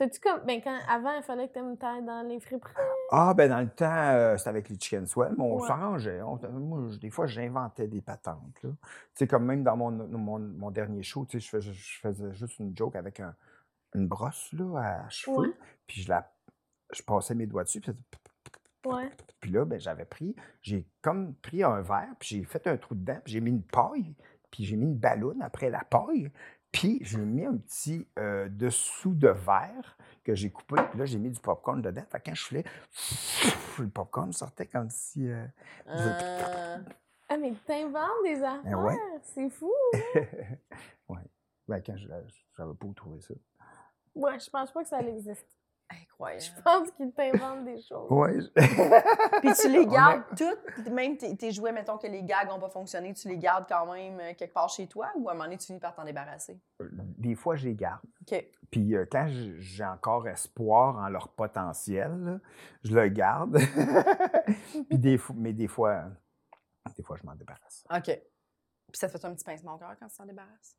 T'as-tu comme. Ben, quand... avant, il fallait que tu taille dans les friperies? Ah, ben dans le temps, euh, c'était avec les Chicken Swell, mais on Ouais. s'arrangeait. Je- des fois, j'inventais des patentes. là. Tu sais, comme même dans mon, mon, mon dernier show, tu sais, je faisais, je faisais juste une joke avec un- une brosse là, à cheveux, Ouais. puis je, la, je passais mes doigts dessus, puis, Ouais. puis là, ben, j'avais pris, j'ai comme pris un verre, puis j'ai fait un trou dedans, puis j'ai mis une paille, puis j'ai mis une ballonne après la paille, puis j'ai mis un petit euh, dessous de verre que j'ai coupé, puis là, j'ai mis du popcorn dedans. Fait que quand je faisais, le popcorn sortait comme si... euh, Euh, Ah, mais t'inventes des affaires! Ben ouais. C'est fou! ouais. Ben, quand je n'avais pas où trouver ça. Ouais, je pense pas que ça existe. Incroyable. Je pense qu'ils t'inventent des choses. Ouais. Puis tu les a- gardes toutes, même tes, tes jouets, mettons que les gags n'ont pas fonctionné, tu les gardes quand même euh, quelque part chez toi ou à un moment donné, tu finis par t'en débarrasser? Des fois, je les garde. OK. Puis euh, quand j'ai encore espoir en leur potentiel, là, je le garde. Puis des fois, mais des fois, euh, des fois, je m'en débarrasse. OK. Puis ça te fait un petit pincement au cœur quand tu t'en débarrasses?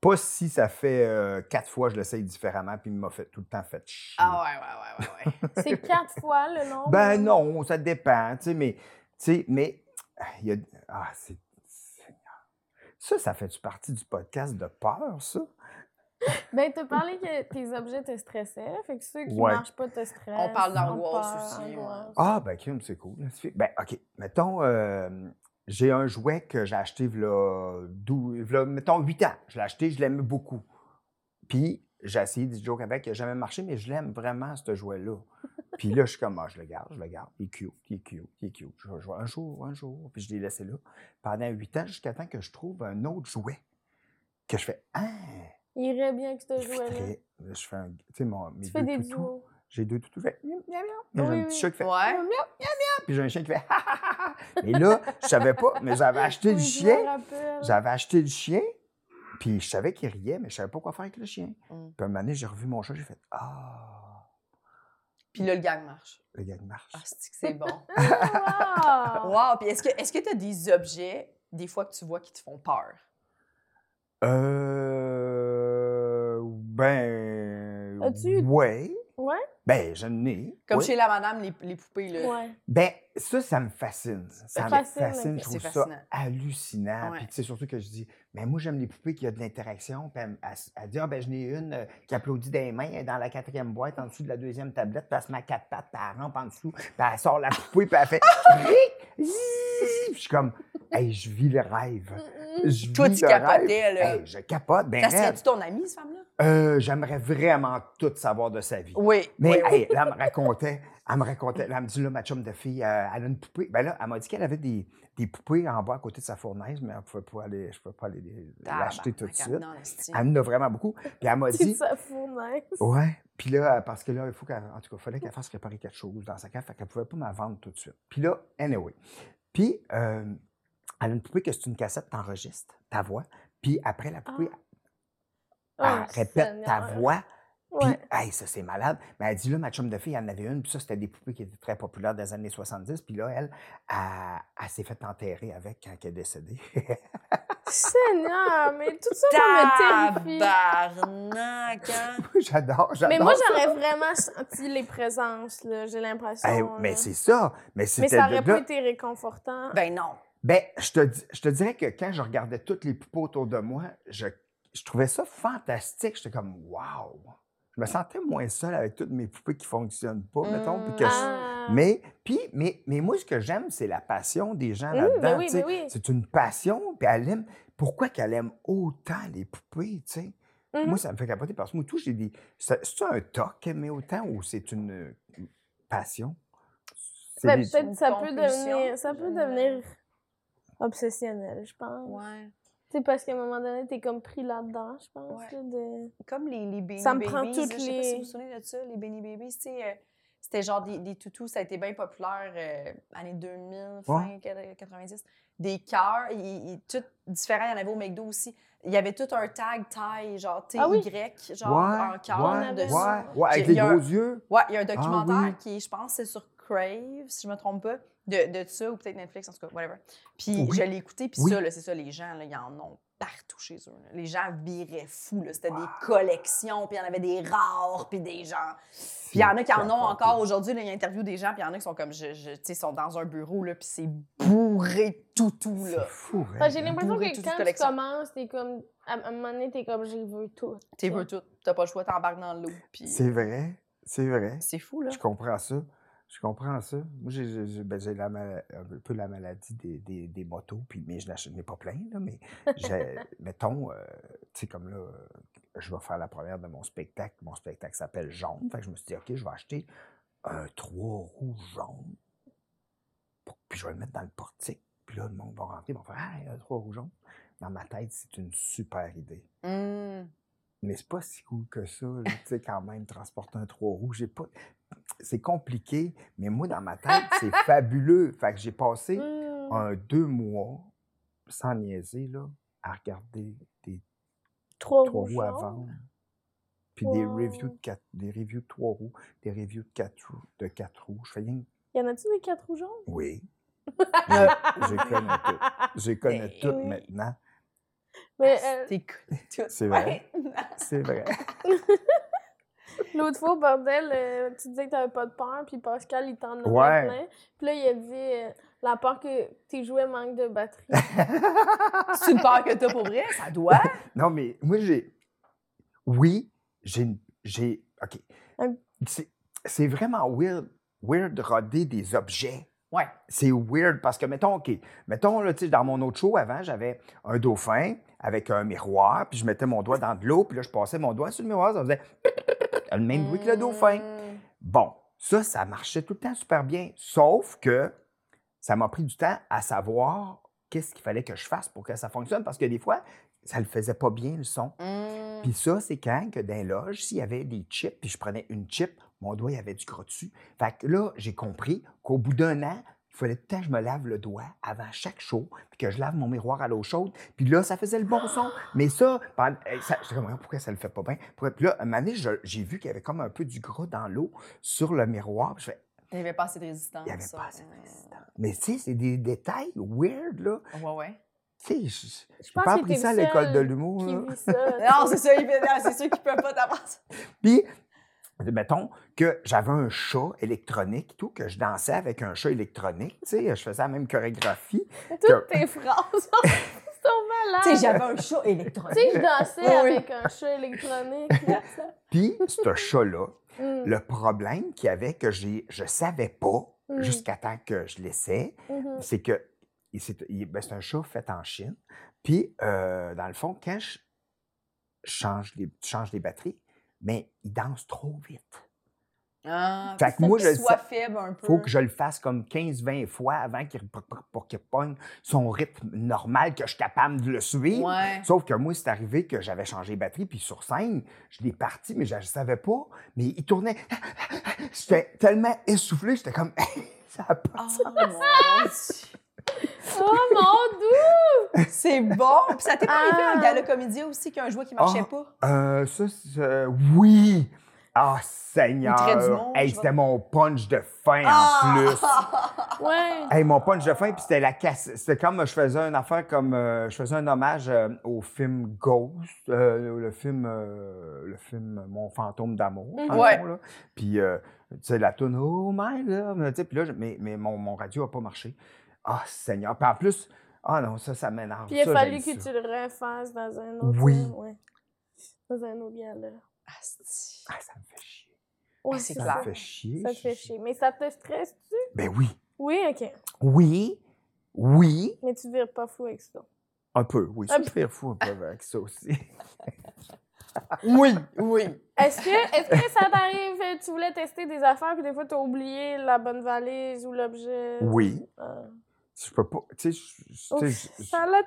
Pas si ça fait euh, quatre fois je l'essaye différemment, puis il m'a fait tout le temps fait chier. Ah ouais, ouais, ouais, ouais, ouais. C'est quatre fois le nombre? Ben non, ça dépend, tu sais, mais, tu sais, mais, il y a, ah, c'est, Seigneur. ça, ça fait-tu partie du podcast de peur, ça? Ben, t'as parlé que tes objets te stressaient. Fait que ceux qui Ouais. marchent pas te stressent. On parle d'angoisse aussi, ouais. Ah, ben, Kim, c'est cool. Ben, OK. Mettons, euh, j'ai un jouet que j'ai acheté, v'là, dou- v'là, mettons, 8 ans. Je l'ai acheté, je l'aimais beaucoup. Puis, j'ai essayé des jokes avec, il n'a jamais marché, mais je l'aime vraiment, ce jouet-là. Puis là, je suis comme, ah, je le garde, je le garde. Il est cute, il est cute, il est cute. Je vais jouer un jour, un jour. Puis je l'ai laissé là pendant 8 ans, jusqu'à temps que je trouve un autre jouet. Que je fais, ah, Il irait bien que ce jouet-là. Je fais un, tu sais, mon, mes Tu fais des duos. J'ai deux toutous. Fait, miam, miam, miam. J'ai Oui, un petit chat qui fait, Ouais. miam, miam, miam. Puis j'ai un chien qui fait, ha, ha, ha, ha. Et là, je savais pas, mais j'avais acheté je chien. J'avais acheté le chien. Puis je savais qu'il riait, mais je savais pas quoi faire avec le chien. Mm. Puis un moment donné, j'ai revu mon chat, j'ai fait, ah, Puis là, le gag marche. le gars marche. Ah, c'est que c'est bon? Ah, wow! wow! Puis est-ce que est-ce que tu as des objets, des fois, que tu vois qui te font peur? Euh. Ben. As-tu- Ouais. Ouais? Ben, j'en ai. Comme oui. chez la madame, les, les poupées, là. Ouais. Ben, ça, ça me fascine. Ça me fascine, fascine. Je trouve C'est ça fascinant. hallucinant. Ouais. Puis, tu sais, surtout que je dis, mais moi, j'aime les poupées qui ont de l'interaction. Puis, elle, elle s- elle dit, ah, ben, je n'ai une euh, qui applaudit des mains, elle est dans la quatrième boîte, en dessous de la deuxième tablette, puis elle se met à quatre pattes, puis elle rampe en dessous, puis elle sort la poupée, puis elle fait! Puis, je suis comme, hey, je vis le rêve. Je Toi, vis tu le rêve. capotais, là. Hey, je capote, ben, Ça serait-tu ton amie, cette femme-là? Euh, J'aimerais vraiment tout savoir de sa vie. Oui. Mais hey, là, elle me racontait, Elle me racontait, elle me dit, là, ma chum de fille, euh, elle a une poupée. Ben là, elle m'a dit qu'elle avait des, des poupées en bas à côté de sa fournaise, mais elle pouvait pas aller, je ne pouvais pas aller les- l'acheter tout de suite. Non, esti. Elle en a vraiment beaucoup. Puis elle m'a dit, sa fournaise. ouais. Puis là, euh, parce que là, il faut qu'elle, en tout cas, fallait qu'elle fasse réparer quelque chose dans sa cave, fait qu'elle pouvait pas m'en vendre tout de suite. Puis là, anyway. Puis, euh, elle a une poupée que c'est une cassette, t'enregistres ta voix. Puis après, la poupée, Oh, elle répète ta Seigneur. Puis, Ouais. hey, ça, c'est malade. Mais elle dit, là, ma chum de fille, elle en avait une. Puis ça, c'était des poupées qui étaient très populaires des années 70. Puis là, elle, elle, elle s'est fait enterrer avec quand elle est décédée. Seigneur, mais tout ça, ça me terrifie. Tabarnak, hein? j'adore, j'adore. Mais moi, j'aurais vraiment senti les présences, là, j'ai l'impression. Hey, mais c'est ça. Mais Mais ça aurait pas été réconfortant. Ben non. Ben, je te, dis- je te dirais que quand je regardais toutes les poupées autour de moi, je, je trouvais ça fantastique. J'étais comme, wow! Je me sentais moins seul avec toutes mes poupées qui fonctionnent pas, mettons. Puis que je- Ah. mais, puis, mais, mais moi, ce que j'aime, c'est la passion des gens Hum, là-dedans. oui, oui. C'est une passion, puis elle aime. Pourquoi qu'elle aime autant les poupées, tu sais? Moi, ça me fait capoter parce que moi, tout, j'ai des. C'est un toc aimer autant ou c'est une euh, passion? Ben, des- ça peut devenir ça peut devenir obsessionnel, je pense. Ouais. Sais, parce qu'à un moment donné, t'es comme pris là-dedans, je pense. Ouais. là, de... Comme les, les Beanie Ça me Babies. prend là, toutes Je sais pas les- si vous vous souvenez de ça, les Beanie Babies. tu sais, euh, C'était genre des, des toutous, ça a été bien populaire, euh, années 2000, fin 90. Des cœurs, tout différent. Il y en avait au McDo aussi. Il y avait tout un tag taille, genre TY, Ah oui? genre en cœur ouais, dessus. ouais, ouais, avec Il les y a un- gros yeux. Ouais, il y a un documentaire Ah oui. qui, je pense, c'est sur Crave, si je me trompe pas, de, de ça, ou peut-être Netflix, en tout cas, whatever. Puis Oui. je l'ai écouté, puis Oui. ça, là, c'est ça, les gens, là, ils en ont partout chez eux. là. Les gens viraient fous, là. C'était des collections, puis il y en avait des rares, puis des gens... Puis il y en a qui en ont encore aujourd'hui, il y a interview des gens, puis il y en a qui sont comme, je, je- tu sais, sont dans un bureau, là, puis c'est bourré de toutou, là. Fou, hein? J'ai l'impression que quand tu commences, t'es comme. À un moment donné, t'es comme, j'y veux tout. Tu veux tout, t'as pas le choix, t'embarques dans l'eau, puis C'est vrai, c'est vrai. c'est fou, là. Je comprends ça. Je comprends ça. Moi, j'ai- ben, la un peu la maladie des, des, des motos, puis, mais je n'en ai pas plein, là, mais mettons, euh, tu sais, comme là, je vais faire la première de mon spectacle. Mon spectacle s'appelle Jaune. Fait que je me suis dit, OK, je vais acheter un trois roues jaune, puis je vais le mettre dans le portique. Puis là, le monde va rentrer, ils vont faire, ah, un trois roues jaune. Dans ma tête, c'est une super idée. Hum. Mais c'est pas si cool que ça, tu sais, quand même, transporter un trois roues. J'ai pas... C'est compliqué, mais moi, dans ma tête, c'est fabuleux. Fait que j'ai passé Hmm. un deux mois, sans niaiser, là, à regarder des Trois trois roues roues à jaunes? vendre. Puis des reviews de quatre, des reviews de trois roues, des reviews de quatre roues, de quatre roues. Je fais rien. que- Y en a-tu des quatre roues jaunes? Oui. Je, je connais tout. Je connais Ben tout oui. maintenant. Mais euh, co- tout. C'est vrai. C'est vrai. l'autre fois, bordel, euh, tu disais que t'avais pas de peur, puis Pascal, il t'en avait Ouais. plein. Puis là, il a dit euh, la peur que tes jouets manquent de batterie. C'est une peur que t'as pour vrai, ça doit. Non, mais moi, j'ai. Oui, j'ai. une- j'ai OK. C'est vraiment weird, weird de roder des objets. Ouais. C'est weird parce que, mettons, OK, mettons, là, tu sais, dans mon autre show avant, j'avais un dauphin avec un miroir, puis je mettais mon doigt dans de l'eau, puis là, je passais mon doigt sur le miroir, ça faisait le même bruit que le dauphin. Mmh. Bon, ça, ça marchait tout le temps super bien, sauf que ça m'a pris du temps à savoir qu'est-ce qu'il fallait que je fasse pour que ça fonctionne, parce que des fois, ça ne le faisait pas bien, le son. Mmh. Puis ça, c'est quand que dans les loges, s'il y avait des chips, puis je prenais une chip, mon doigt, il y avait du gras dessus. Fait que là, j'ai compris qu'au bout d'un an, il fallait tout le temps que je me lave le doigt avant chaque show, puis que je lave mon miroir à l'eau chaude. Puis là, ça faisait le bon son. Mais ça, eh, ça j'étais comme, pourquoi ça le fait pas bien? Puis là, un moment donné, je- j'ai vu qu'il y avait comme un peu du gras dans l'eau sur le miroir. Puis je fais, Il n'y avait pas assez de résistance. il n'y avait ça. pas assez de résistance. Mais tu sais, c'est des détails weird, là. Ouais, ouais. Tu sais, je Je n'ai pense pas appris ça à le l'école de l'humour. Non, c'est ça, il fait- non, c'est sûr qu'il peut pas t'avoir ça. Puis, mettons que j'avais un chat électronique, et tout, que je dansais avec un chat électronique, tu sais, je faisais la même chorégraphie. Toutes tes phrases sont malades. Tu sais, j'avais un chat électronique. Tu sais, je dansais Oui, avec un chat électronique. Puis, ce chat-là, Mm, le problème qu'il y avait que j'ai, je savais pas, Mm. jusqu'à temps que je l'essaie, mhm. c'est que il- c'est, il- ben, c'est un chat fait en Chine. Puis, euh, dans le fond, quand je change les, change les batteries, mais il danse trop vite. Ah, Fait que faut moi, qu'il je soit sais- faible un peu. faut que je le fasse comme 15-20 fois avant qu'il pour, qu'il pogne son rythme normal, que je suis capable de le suivre. Ouais. Sauf que moi, c'est arrivé que j'avais changé de batterie, puis sur scène, je l'ai parti, mais je ne savais pas. Mais il tournait. J'étais tellement essoufflé, j'étais comme. ça a pas. Oh. Oh mon doux! C'est bon! Puis ça t'est pas arrivé Ah. un gala comédien aussi qu'un jouet qui marchait Ah. pas? Euh, ça, c'est. euh, oui! Ah, Seigneur! Traite du monde, Hey, c'était mon punch de fin Ah! en plus. Ouais. Hey, mon punch de fin, puis c'était la casse. C'était comme je faisais une affaire comme. euh, je faisais un hommage euh, au film Ghost, euh, le film. euh, le film Mon fantôme d'amour. Ouais. fond, là. Puis, euh, tu sais, la tune Oh my love. tu sais, Puis là, mais, mais mon, mon radio n'a pas marché. Ah, Seigneur. Puis en plus, ah non, ça, ça m'énerve. Puis il a Ça, fallu que ça. tu le refasses dans un autre. Oui. Ouais. Dans un autre gala. Asti. Ah, ça me fait chier. Ouais, c'est Ça clair. me fait chier. Ça te fait chier. Mais ça te stresse-tu? Ben oui. Oui, OK. Oui. Oui. Mais tu vires pas fou avec ça. Un peu, oui. Un Ça me fait fou un peu avec ça aussi. Oui, oui. Est-ce que, est que ça t'arrive, tu voulais tester des affaires, puis des fois, tu as oublié la bonne valise ou l'objet? Oui. Ah. Je peux pas. Tu sais, ça l'a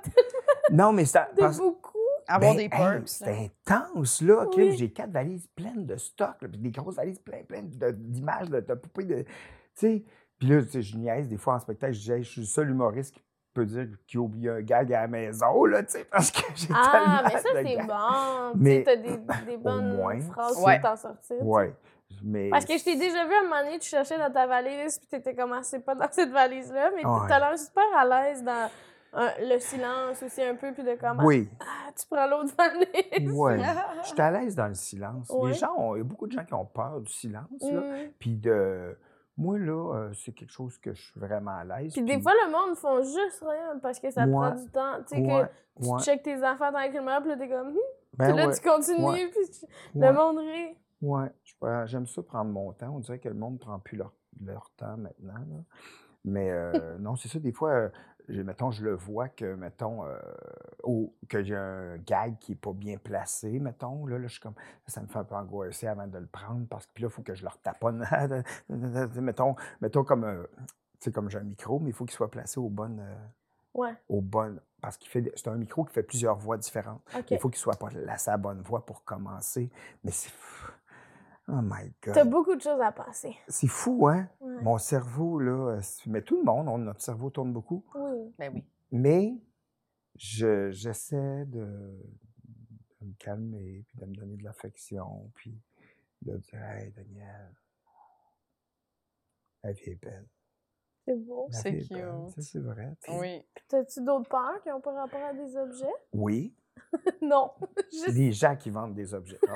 Non, mais ça. de parce- beaucoup. Avoir Ben, des perks. C'était intense, là. Kim. Oui. J'ai quatre valises pleines de stock, là, puis des grosses valises pleines, pleines d'images, de, de poupées. De, tu sais, puis là, tu sais, je niaise des fois en spectacle. Je dis, Hey, je suis le seul humoriste qui peut dire qu'il a oublié un gag à la maison, là, tu sais, parce que j'ai Ah, tellement mais ça, c'est bon. Mais- Tu as des, des bonnes moins, phrases Ouais. pour t'en sortir. Ouais. Mais. Parce que je t'ai déjà vu à un moment donné, tu cherchais dans ta valise, puis t'étais comme, Ah, c'est pas dans cette valise-là, mais Ouais. t'as l'air super à l'aise dans euh, le silence aussi un peu, puis de comme, Oui. ah, tu prends l'autre valise. Ouais. Je suis à l'aise dans le silence. Ouais. Les gens, il y a beaucoup de gens qui ont peur du silence, là. Mm. Puis de. Moi, là, euh, c'est quelque chose que je suis vraiment à l'aise. Puis des fois, le monde font juste rien parce que ça Ouais. prend du temps. Tu sais, que tu checkes tes affaires dans la caméra, puis là, t'es comme, Hum? Ben puis là, ouais, tu continues, puis tu- le monde rit. Ouais. Je J'aime ça prendre mon temps. On dirait que le monde ne prend plus leur, leur temps maintenant. là. Mais euh, non, c'est ça. Des fois, euh, j'ai- mettons, je le vois que, mettons, euh, au- que j'ai un gag qui n'est pas bien placé, mettons. Là, là, je suis comme, ça me fait un peu angoisser avant de le prendre parce que puis là, il faut que je le retaponne. mettons, mettons comme, euh, tu sais, comme j'ai un micro, mais il faut qu'il soit placé aux bonnes. euh, Ouais, bonnes. Parce qu'il fait. C'est un micro qui fait plusieurs voix différentes. OK. Il faut qu'il soit pas placé à la bonne voix pour commencer. Mais c'est. Oh my T'as God. beaucoup de choses à passer. C'est fou, hein? Ouais. Mon cerveau, là. Mais tout le monde, on- notre cerveau tourne beaucoup. Oui. Ben oui. Mais je- j'essaie de, de me calmer, puis de me donner de l'affection, puis de dire Hey, Daniel, la vie est belle. C'est beau. C'est cute. Ça, C'est vrai. tu sais. Oui. Puis T'as-tu d'autres peurs qui ont pas rapport à des objets? Oui. non. Juste... Les gens qui vendent des objets.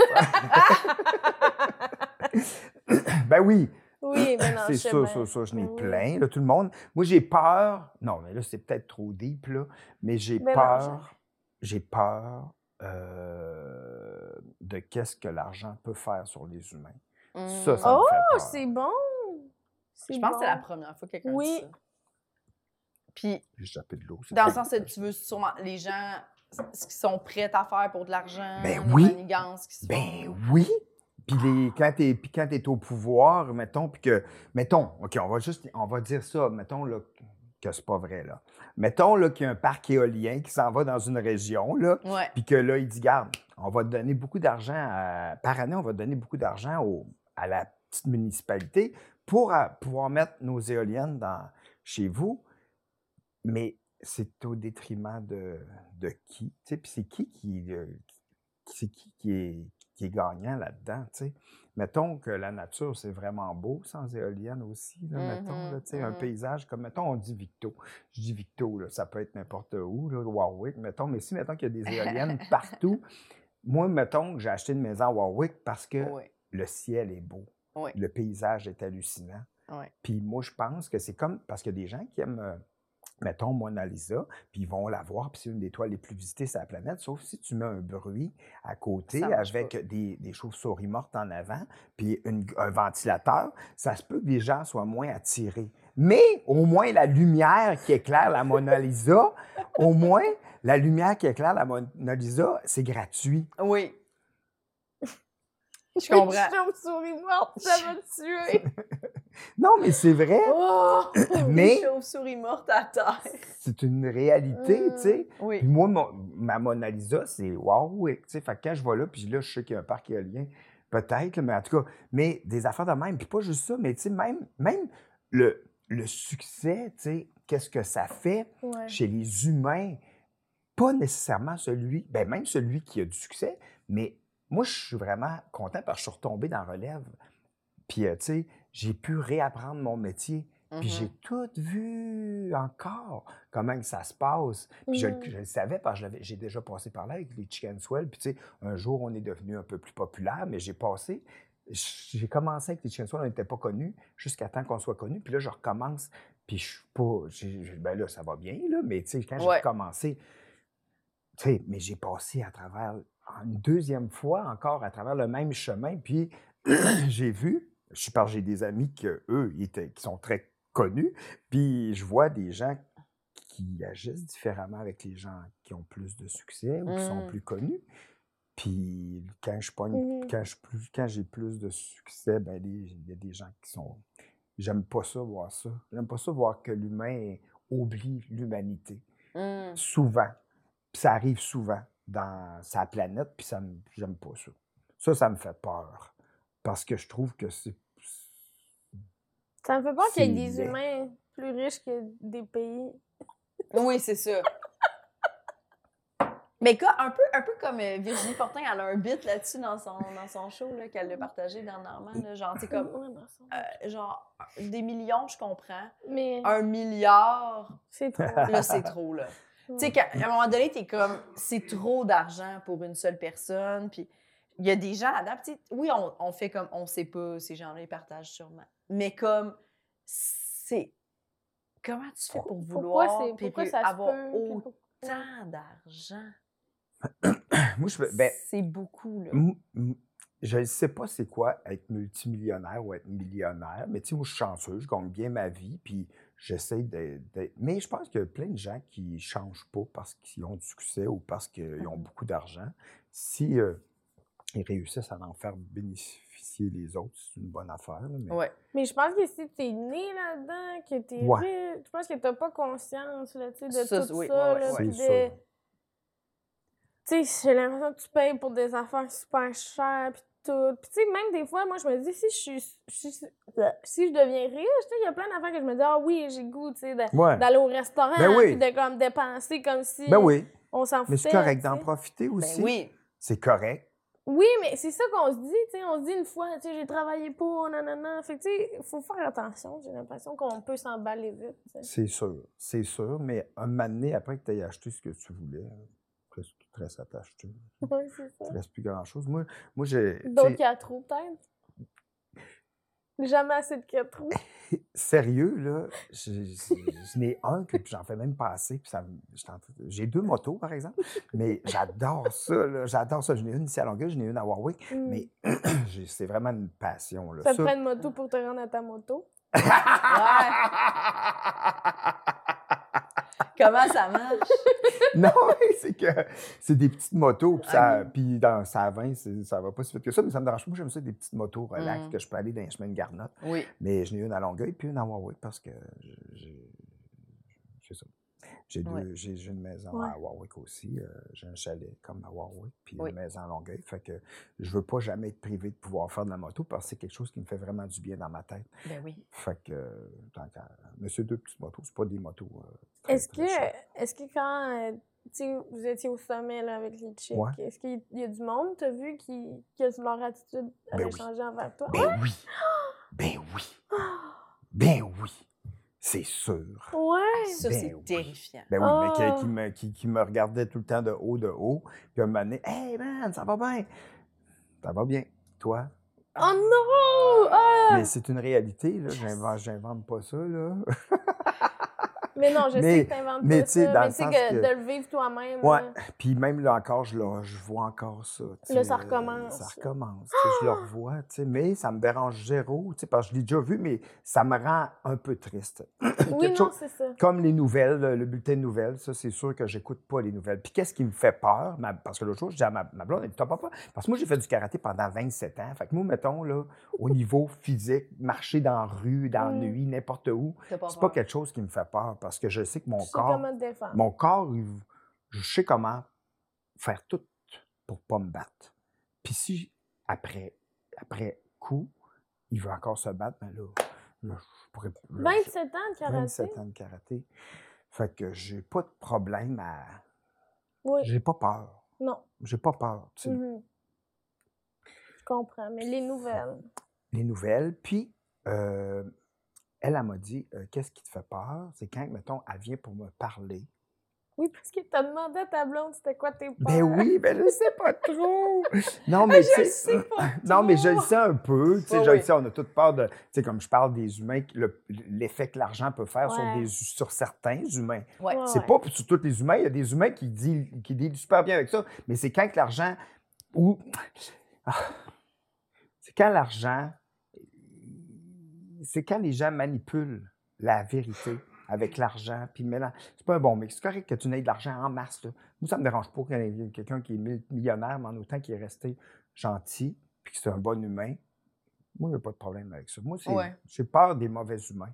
ben oui, Oui, mais non, je c'est sais ça, ça, ça, je n'ai Oui. plein, là, tout le monde. Moi, j'ai peur, non, mais là, c'est peut-être trop deep, là, mais j'ai peur, j'ai peur euh, de qu'est-ce que l'argent peut faire sur les humains. Ça, ça Oh, me fait peur. c'est bon. Je pense que c'est la première fois que quelqu'un Oui. dit ça. Puis, J'ai de l'eau. c'est dans le sens que tu veux sûrement les gens ce qu'ils sont prêts à faire pour de l'argent, Ben oui. manigances qui se Ben font. oui. Puis les, quand tu es, au pouvoir, mettons, puis que, mettons, OK, on va juste, on va dire ça, mettons là, que c'est pas vrai, là. Mettons là, qu'il y a un parc éolien qui s'en va dans une région, là, puis que là, il dit, garde, on va te donner beaucoup d'argent, par année, on va donner beaucoup d'argent au- à la petite municipalité pour euh, pouvoir mettre nos éoliennes dans, chez vous. Mais c'est au détriment de, de qui? Puis c'est qui qui, euh, qui- c'est qui qui est, qui est gagnant là-dedans? Mettons que la nature, c'est vraiment beau sans éoliennes aussi, là, mettons, là, un Mhm, paysage comme, mettons, on dit Victo. Je dis Victo, là, ça peut être n'importe où, là, Warwick, mettons, mais si, mettons qu'il y a des éoliennes partout, moi, mettons que j'ai acheté une maison à Warwick parce que Oui. le ciel est beau, Oui. le paysage est hallucinant. Oui. Puis moi, je pense que c'est comme, parce qu'il y a des gens qui aiment, euh, mettons, Mona Lisa, puis ils vont la voir, puis c'est une des toiles les plus visitées sur la planète, sauf si tu mets un bruit à côté avec des, des chauves-souris mortes en avant, puis une- un ventilateur, ça se peut que les gens soient moins attirés. Mais au moins la lumière qui éclaire la Mona Lisa, au moins la lumière qui éclaire la Mona Lisa, c'est gratuit. Oui. Je comprends. chauve-souris morte, ça va tuer. Non, mais c'est vrai. Oh! Mais- Des chauves-souris mortes à terre. C'est une réalité, Mm. tu sais. Oui. Puis moi, mon- ma Mona Lisa, c'est Warwick, tu sais. Fait que quand je vais là, puis là, je sais qu'il y a un parc éolien, peut-être, mais en tout cas, mais des affaires de même. Puis pas juste ça, mais tu sais, même, même le, le succès, tu sais, qu'est-ce que ça fait Ouais. chez les humains, pas nécessairement celui, ben même celui qui a du succès, mais moi, je suis vraiment content parce que je suis retombé dans relève. Puis, euh, tu sais, j'ai pu réapprendre mon métier. Puis j'ai tout vu encore, comment ça se passe. Puis je, le- je le savais parce que j'ai déjà passé par là avec les Chicken Swell. Puis tu sais, un jour, on est devenu un peu plus populaire, mais j'ai passé, j'ai commencé avec les Chicken Swell, on n'était pas connus, jusqu'à temps qu'on soit connus. Puis là, je recommence, puis je suis pas, ben là, ça va bien, là, mais tu sais, quand j'ai Ouais. recommencé, tu sais, mais j'ai passé à travers, une deuxième fois encore, à travers le même chemin, puis j'ai vu, je suis par j'ai des amis que eux, étaient, qui sont très connus, puis je vois des gens qui agissent différemment avec les gens qui ont plus de succès ou qui sont Mm. plus connus. Puis quand je pogne, Mhm. quand je plus, quand j'ai plus de succès, ben il y a des gens qui sont. J'aime pas ça voir ça. J'aime pas ça voir que l'humain oublie l'humanité. Mm. Souvent. Puis ça arrive souvent dans sa planète, puis ça me- j'aime pas ça. Ça, ça me fait peur. Parce que je trouve que c'est. Ça me fait peur qu'il y ait des humains plus riches que des pays. Oui, c'est ça. Mais quoi, un peu, un peu comme euh, Virginie Fortin, elle a un bit là-dessus dans son, dans son show qu'elle a partagé dernièrement. Là, genre, c'est comme, euh, genre, des millions, je comprends. Mais Un milliard, c'est trop. là, c'est trop, là. Tu sais, qu'à à un moment donné, t'es comme, c'est trop d'argent pour une seule personne. Puis il y a des gens là-dedans. Oui, on, on fait comme, on sait pas, ces gens-là, ils partagent sûrement. Mais comme, c'est. Comment tu fais pour vouloir pourquoi ça avoir peut? puis pour- autant d'argent? Moi, je, ben, c'est beaucoup, là. Je ne sais pas c'est quoi être multimillionnaire ou être millionnaire, mais tu sais, moi, je suis chanceux, je gagne bien ma vie, puis j'essaie de, de- Mais je pense qu'il y a plein de gens qui ne changent pas parce qu'ils ont du succès ou parce qu'ils ont Mhm. beaucoup d'argent. Si euh, ils réussissent à en faire bénéficier les autres, c'est une bonne affaire. là, mais... Ouais. Mais je pense que si t'es né là-dedans, que t'es Ouais. riche, je pense que t'as pas conscience là, tu de Ça, tout oui, ça. ouais, là, ouais, de-. Tu sais, j'ai l'impression que tu payes pour des affaires super chères, puis tout. Puis tu sais, même des fois, moi, je me dis, si je suis... Si, si je deviens riche, tu sais, il y a plein d'affaires que je me dis, ah oui, j'ai le goût, tu sais, d'aller au restaurant, Ben oui. puis de comme dépenser comme si Ben oui, on s'en foutait. mais c'est correct tu d'en profiter aussi. Ben oui. C'est correct. Oui, mais c'est ça qu'on se dit, tu sais, on se dit une fois, tu sais, j'ai travaillé pour, nanana. Fait que, tu sais, faut faire attention, j'ai l'impression qu'on peut s'emballer vite, tu. C'est sûr, c'est sûr, mais un moment donné, après que tu aies acheté ce que tu voulais, presque tout te reste à t'acheter. Ouais, c'est ça. Il ne reste plus grand-chose. Moi, moi j'ai. tu D'autres quatre trous, peut-être. Jamais assez de quatre trous. Sérieux, là, je, je- je n'ai un que j'en fais même pas assez. Puis ça, je j'ai deux motos, par exemple, mais j'adore ça. là, J'adore ça. J'en ai une ici à Longueuil, j'en ai une à Warwick, Mm. mais c'est vraiment une passion. Là. Ça te prend une moto pour te rendre à ta moto? Comment ça marche? non, c'est que c'est des petites motos, puis, ça, puis dans ça 20, c'est- ça va pas si vite que ça, mais ça me dérange pas. Moi, j'aime ça, des petites motos relax, Mm. que je peux aller dans les chemins de Garnotte. Oui. Mais j'en ai une à Longueuil, puis une à Warwick, parce que j'ai- j'ai c'est ça. J'ai deux- Ouais. j'ai une maison Ouais. à Warwick aussi. euh, j'ai un chalet comme à Warwick, puis Oui. une maison à Longueuil. Fait que je veux pas jamais être privé de pouvoir faire de la moto parce que c'est quelque chose qui me fait vraiment du bien dans ma tête. Ben oui. Fait que, tant qu'à- Monsieur deux petites motos, c'est pas des motos. euh, Est-ce que, est-ce que quand euh, vous étiez au sommet là, avec les chicks, Ouais. est-ce qu'il y a du monde, t'as vu, qui, a leur attitude avait Ben oui. changé envers toi? Ben oui! Ben oui! Ben oui! C'est sûr! Ouais! Ça, Ben c'est oui. terrifiant. Ben oui, mais Ah! qui, qui me, qui, qui me regardait tout le temps de haut, de haut. Puis un moment donné, Hey man, ça va bien! Ça va bien. Toi? Oh non! Ah! Mais c'est une réalité, là. J'invente, j'invente pas ça, là. Mais non, je Mais- sais que t'inventes mais pas ça, dans mais le tu sais sens que, que- de le vivre toi-même. Ouais. là. Puis même là encore, je, le- je vois encore ça. Là, ça euh, recommence. Ça recommence. Je le revois, tu sais, mais ça me dérange zéro, tu sais, parce que je l'ai déjà vu, mais ça me rend un peu triste. Oui, non, c'est ça. Comme les nouvelles, le bulletin de nouvelles, ça, c'est sûr que j'écoute pas les nouvelles. Puis qu'est-ce qui me fait peur? Ma- parce que l'autre jour, je dis à ma, ma blonde, elle dit, t'as pas peur? Parce que moi, j'ai fait du karaté pendant 27 ans. Fait que moi, mettons, là, au niveau physique, marcher dans la rue, dans la Mm. nuit, n'importe où, pas c'est pas peur. quelque chose qui me fait peur parce que je sais que mon Tu corps, mon corps, je sais comment faire tout pour pas me battre. Puis si, après, après coup, il veut encore se battre, ben là, là, je pourrais... là, 27 ans de karaté? 27 ans de karaté. Fait que j'ai pas de problème à... Oui. J'ai pas peur. Non. J'ai pas peur, tu sais. Mhm. Je comprends, mais les nouvelles? Les nouvelles. Puis, euh, elle, elle m'a dit, euh, qu'est-ce qui te fait peur? C'est quand, mettons, elle vient pour me parler. Oui, parce que t'as demandé à ta blonde c'était quoi tes peurs? Ben oui, ben je sais pas trop. Non, mais Je tu sais- pas Non, mais je le sais un peu. Tu sais, je le sais, on a toute peur de. Tu sais, comme je parle des humains, le- l'effet que l'argent peut faire sur, des, sur certains humains. Ouais. Ouais. C'est pas sur tous les humains. Il y a des humains qui dealent, qui dealent super bien avec ça. Mais c'est quand que l'argent. Ou. Ah. C'est quand l'argent. C'est quand les gens manipulent la vérité avec l'argent. Puis mélan- C'est pas un bon mix. C'est correct que tu n'aies de l'argent en masse. Là. Moi, ça me dérange pas qu'il y ait quelqu'un qui est millionnaire, mais en autant qu'il est resté gentil, puis que c'est un bon humain. Moi, il n'y a pas de problème avec ça. Moi, c'est- Ouais. j'ai peur des mauvais humains.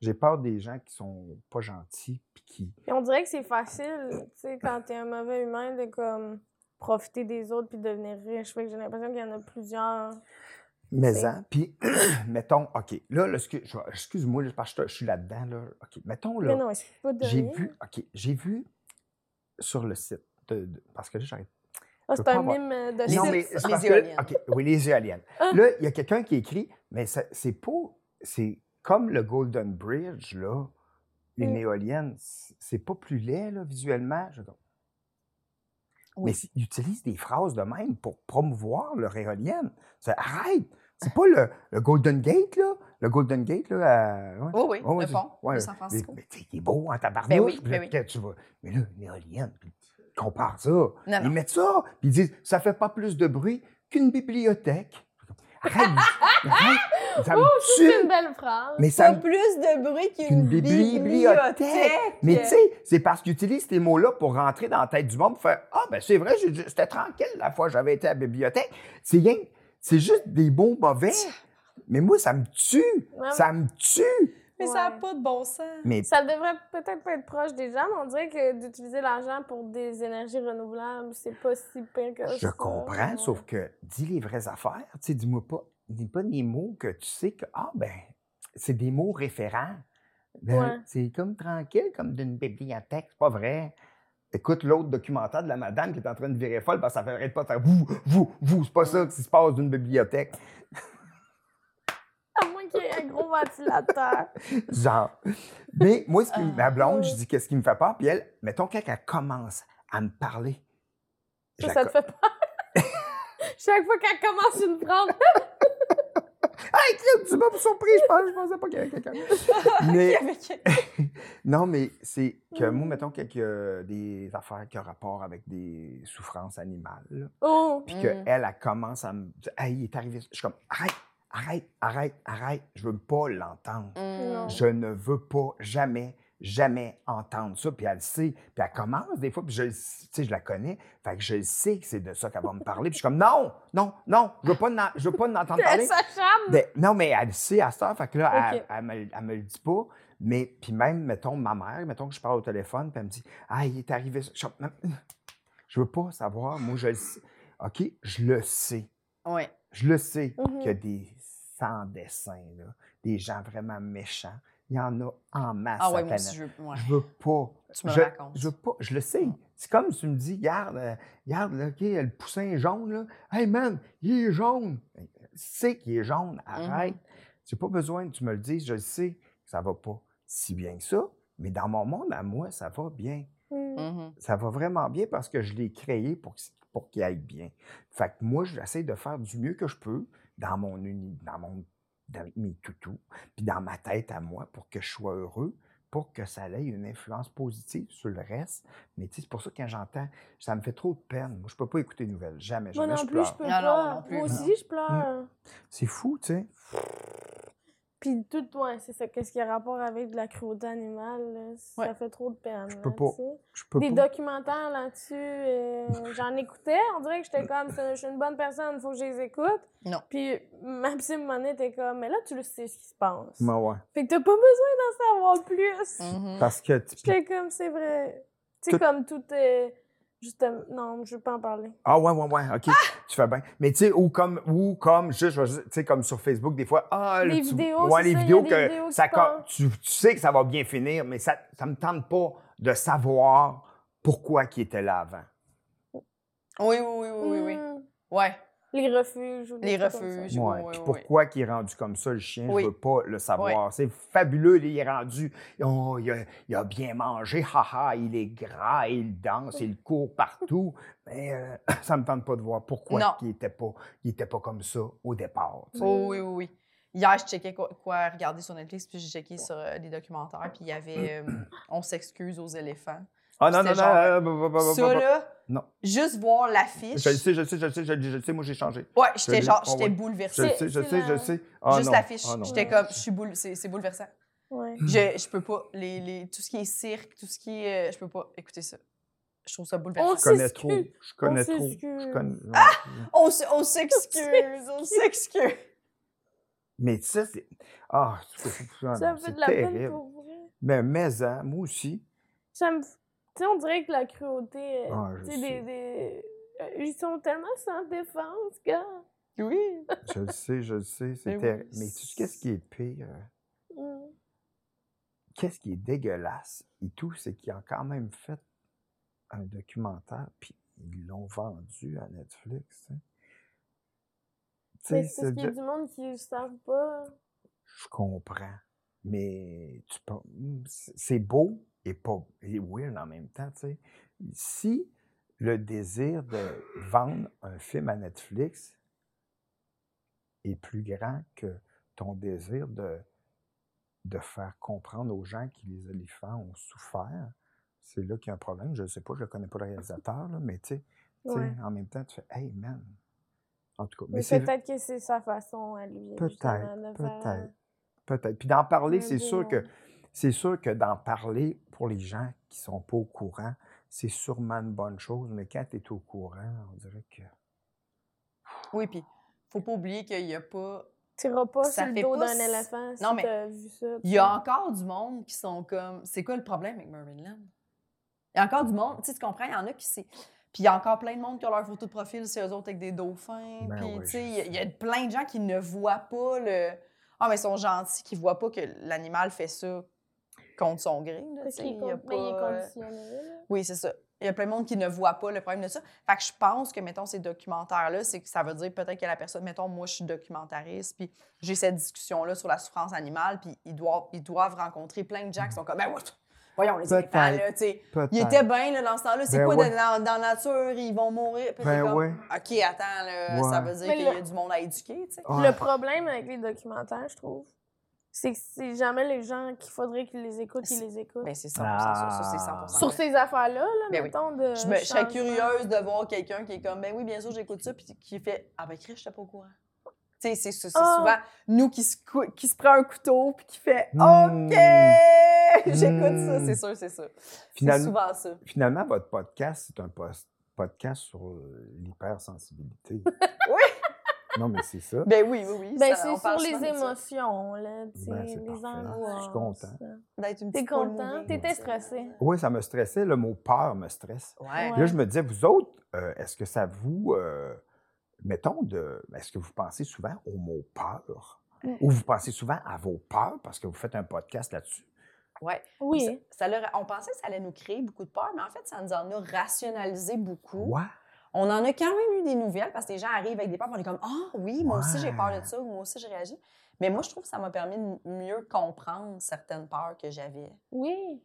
J'ai peur des gens qui sont pas gentils, puis qui. On dirait que c'est facile, tu sais, quand t'es un mauvais humain, de comme profiter des autres puis devenir riche. Fait que j'ai l'impression qu'il y en a plusieurs. Mais C'est- hein, puis, mettons, OK, là, là, excuse-moi, parce que je suis là-dedans, là. OK, mettons, Mais là, j'ai vu, OK, j'ai vu sur le site, de, de- parce que là, j'arrête. Ah, c'est un avoir- mime de Non, mais les que- éoliennes. OK, oui, les éoliennes. Ah. Là, il y a quelqu'un qui écrit, mais c'est pas, c'est comme le Golden Bridge, là, une Mm. éolienne, c'est pas plus laid, là, visuellement. Je- Oui. Mais ils utilisent des phrases de même pour promouvoir leur éolienne. Arrête! C'est pas le, le Golden Gate, là? Le Golden Gate, là? à- ouais. Oui, le c'est- pont ouais, de San Francisco. Mais, mais tu sais, il est beau en tabarnouche. Ben oui, ben oui. que tu vas- Mais là, une éolienne, puis compare ça. Non, Ils mettent ça, puis ils disent, ça fait pas plus de bruit qu'une bibliothèque. Arrête! arrête, ça Oh, c'est une belle phrase. Mais ça Pas plus de bruit qu'une qu'une bibliothèque. bibliothèque. Mais tu sais, c'est parce qu'ils utilisent ces mots-là pour rentrer dans la tête du monde, pour faire Ah, ben c'est vrai, j'ai- c'était tranquille la fois que j'avais été à la bibliothèque. C'est rien, c'est juste des mots mauvais. Mais moi, ça me tue. Ouais. Ça me tue. Mais ça n'a pas de bon sens. Mais Ça devrait peut-être pas être proche des gens, mais on dirait que d'utiliser l'argent pour des énergies renouvelables, c'est pas si pire que ça. je comprends, Ouais. sauf que dis les vraies affaires. Tu sais, dis-moi pas, dis pas des mots que tu sais que, ah, ben, c'est des mots référents. Ben, Ouais. C'est comme tranquille, comme d'une bibliothèque. C'est pas vrai. Écoute l'autre documentaire de la madame qui est en train de virer folle parce que ça fait pas de faire vous, vous, vous. C'est pas ça qui se passe d'une bibliothèque. À moins qu'il y ait un gros ventilateur. Genre. Mais moi, ce qui, ma blonde, je dis qu'est-ce qui me fait peur, puis elle, mettons, quand elle commence à me parler. Ça, ça te fait peur? Chaque fois qu'elle commence une phrase, Hey, tu m'as surpris, je pensais, je pensais pas qu'il y avait quelqu'un. Mais, non, mais c'est que moi, Mm. mettons, qu'il y a des affaires qui ont rapport avec des souffrances animales, oh, puis Mm. qu'elle, elle commence à me dire, hey, il est arrivé. Je suis comme, arrête, arrête, arrête, arrête. Je veux pas l'entendre. Mm. Je ne veux pas jamais, jamais entendre ça. Puis elle le sait. Puis elle commence des fois, puis je, je la connais. Fait que je sais que c'est de ça qu'elle va me parler. Puis je suis comme, non, non, non, je veux pas, je veux pas l'entendre parler. Ben, non, mais elle le sait à heure. Fait que là, elle, elle me, elle me le dit pas. Mais, puis même, mettons, ma mère, mettons que je parle au téléphone, puis elle me dit, ah, il est arrivé ça. Je, je veux pas savoir. Moi, je le sais. OK, je le sais. Ouais. Je le sais Mhm. qu'il y a des sans-dessins, là, des gens vraiment méchants. Il y en a en masse Ah la moi aussi, planète. je veux. ouais. Je veux pas. Tu me je, racontes. Je veux pas. Je le sais. C'est comme si tu me dis, regarde, euh, regarde, là, OK, le poussin est jaune, là. Hey man, il est jaune. Tu sais qu'il est jaune. Arrête. J'ai pas besoin que tu me le dises. Je le sais que ça va pas si bien que ça. Mais dans mon monde, à moi, ça va bien Mm. Mhm. ça va vraiment bien parce que je l'ai créé pour, qu'il- pour qu'il aille bien. Fait que moi, j'essaie de faire du mieux que je peux dans mon uni, dans mon avec mes toutous, puis dans ma tête à moi pour que je sois heureux. pour que ça ait une influence positive sur le reste. Mais tu sais, c'est pour ça que quand j'entends, ça me fait trop de peine. Moi, je peux pas écouter les nouvelles. Jamais, Moi jamais non je plus, je pleure. peux Non, pas. non, moi non plus. Moi aussi, je pleure. C'est fou, tu sais. Puis tout, ouais, c'est ça. Qu'est-ce qui a rapport avec de la cruauté animale, là, ça fait trop de peine. Je peux là, pas. tu sais. Je peux Des pas. documentaires là-dessus, euh, j'en écoutais. On dirait que j'étais comme, je suis une bonne personne, il faut que je les écoute. Non. Puis ma psy me était comme, mais là, tu le sais ce qui se passe. Ouais, ouais. Fait que t'as pas besoin d'en savoir plus. Mhm. Parce que tu- J'étais comme, c'est vrai. Tu sais, Tout- comme tout est. Justement, non, je veux pas en parler. Ah ouais, ouais, ouais, OK, tu fais bien. Mais tu sais, ou comme, ou comme, juste, je vais juste- tu sais, comme sur Facebook, des fois, ah, Les tu- vidéos, ouais, les ça, vidéos des que vidéos qui ça, tu, tu sais que ça va bien finir, mais ça, ça me tente pas de savoir pourquoi il était là avant. Oui, oui, oui, oui, oui, oui. Hmm, Ouais, Les refuges. ou des les refuges. Ouais. pourquoi il est rendu comme ça, le chien, Oui. je veux pas le savoir. C'est fabuleux, il est rendu, oh, il, a, il a bien mangé, haha, il est gras, il danse, il court partout. Mais euh, ça me tente pas de voir pourquoi il était pas, il était pas comme ça au départ. tu sais. Oh, oui, oui, oui. Hier, je checkais quoi, quoi regarder sur Netflix, puis j'ai checké sur euh, des documentaires, puis il y avait euh, On s'excuse aux éléphants. Ah non, non, non, euh, bah, bah, bah, Ça, là, Non. juste voir l'affiche. Je le sais, je le sais, je le sais, je le sais, je le sais, moi j'ai changé. Ouais, j'étais genre, Ah j'étais ouais. Je bouleversée. le sais, je sais, je sais. Ah Juste l'affiche. ah. J'étais comme, je suis boule, c'est c'est bouleversant. Ouais. Je, je peux pas, les, les, tout ce qui est cirque, tout ce qui est, euh, je peux pas écouter ça. Je trouve ça bouleversant. On Je connais s'excuse. trop. Je connais On trop. s'excuse. Je connais... On, s- on s'excuse, on s'excuse. Mais ça, c'est. Ah, c'est ah Ça me fait de la peine terrible. pour vrai. Mais, mais, hein, moi aussi. Ça me. Tu sais, on dirait que la cruauté. euh, Ah, je tu sais, des, Ils sont tellement sans défense, gars. Oui. Je le sais, je le sais. C'est Mais oui. Mais tu sais, qu'est-ce qui est pire? Mm. Qu'est-ce qui est dégueulasse et tout, c'est qu'ils ont quand même fait un documentaire, puis ils l'ont vendu à Netflix. hein. C'est parce qu'il y a du monde qui ne savent pas. Je comprends. Mais tu peux- c'est c'est beau et pas et weird en même temps, tu sais. Si le désir de vendre un film à Netflix est plus grand que ton désir de, de faire comprendre aux gens que les éléphants ont souffert, c'est là qu'il y a un problème. Je ne sais pas, je ne connais pas le réalisateur, là, mais tu Ouais. en même temps, tu fais Hey man! En tout cas, mais peut-être que c'est sa façon à lui. Peut-être, peut-être. Peut-être. Puis d'en parler, c'est sûr que. C'est sûr que d'en parler pour les gens qui sont pas au courant, c'est sûrement une bonne chose, mais quand tu es au courant, on dirait que. Oui, puis faut pas oublier qu'il y a pas. Tu n'iras pas Ça sur le fait dos d'un éléphant si Non, mais t'as vu ça. Il y a encore du monde qui sont comme. C'est quoi le problème avec Mermaid Land? Il y a encore du monde, tu sais, tu comprends, il y en a qui c'est. Puis il y a encore plein de monde qui ont leur photo de profil, c'est eux autres avec des dauphins. Ben puis, oui, tu sais, il y y, a plein de gens qui ne voient pas le. Ah, mais ils sont gentils, qui voient pas que l'animal fait ça contre son gré. là, il a ben, il est pas, euh, conditionné. Oui, c'est ça. Il y a plein de monde qui ne voit pas le problème de ça. Fait que je pense que, mettons, ces documentaires-là, c'est que ça veut dire peut-être que la personne, mettons, moi, je suis documentariste, puis j'ai cette discussion-là sur la souffrance animale, puis ils doivent, ils doivent rencontrer plein de gens qui sont comme, ben, ouais, voyons, les éléphants, là, tu sais. Peut-être. Ils étaient bien, là, dans ce temps-là. C'est Ben quoi, ouais. dans, dans la nature, ils vont mourir? Puis Ben t'es comme, ouais. OK, attends, là, ça veut dire qu'il y a le- du monde à éduquer, tu sais. Ouais. Le problème avec les documentaires, je trouve, c'est que c'est jamais les gens qu'il faudrait qu'ils les écoutent qui les écoutent. Ben, c'est 100 ça, ça, c'est 100 Ah. Sur ces affaires-là, là, Ben oui. mettons, de Je, me- je serais curieuse de voir quelqu'un qui est comme, ben oui, bien sûr, j'écoute ça, puis qui fait, ah ben, Chris, je pas au courant. Tu sais, c'est Ah. souvent nous qui se, qui se prend un couteau, puis qui fait, Hmm. OK, j'écoute ça, Hmm. c'est sûr, c'est ça. C'est Finalement, souvent ça. finalement, votre podcast, c'est un post- podcast sur euh, l'hypersensibilité. Oui. Non, mais c'est ça. Ben oui, oui, oui. Ben, c'est sur les ça. émotions, là, tu sais, Ben, les angoisses. Je suis content. D'être une T'es content? T'étais stressé? Oui, ça me stressait. Le mot peur me stresse. Ouais. Là, je me disais, vous autres, euh, est-ce que ça vous. euh, mettons, de, est-ce que vous pensez souvent au mot peur? Mm. Ou vous pensez souvent à vos peurs parce que vous faites un podcast là-dessus? Ouais. Oui. Ça, ça leur- on pensait que ça allait nous créer beaucoup de peur, mais en fait, ça nous en a rationalisé beaucoup. Ouais. On en a quand même eu des nouvelles parce que les gens arrivent avec des peurs, on est comme Ah oui, moi aussi j'ai peur de ça, moi aussi j'ai réagi. Mais moi, je trouve que ça m'a permis de mieux comprendre certaines peurs que j'avais. Oui.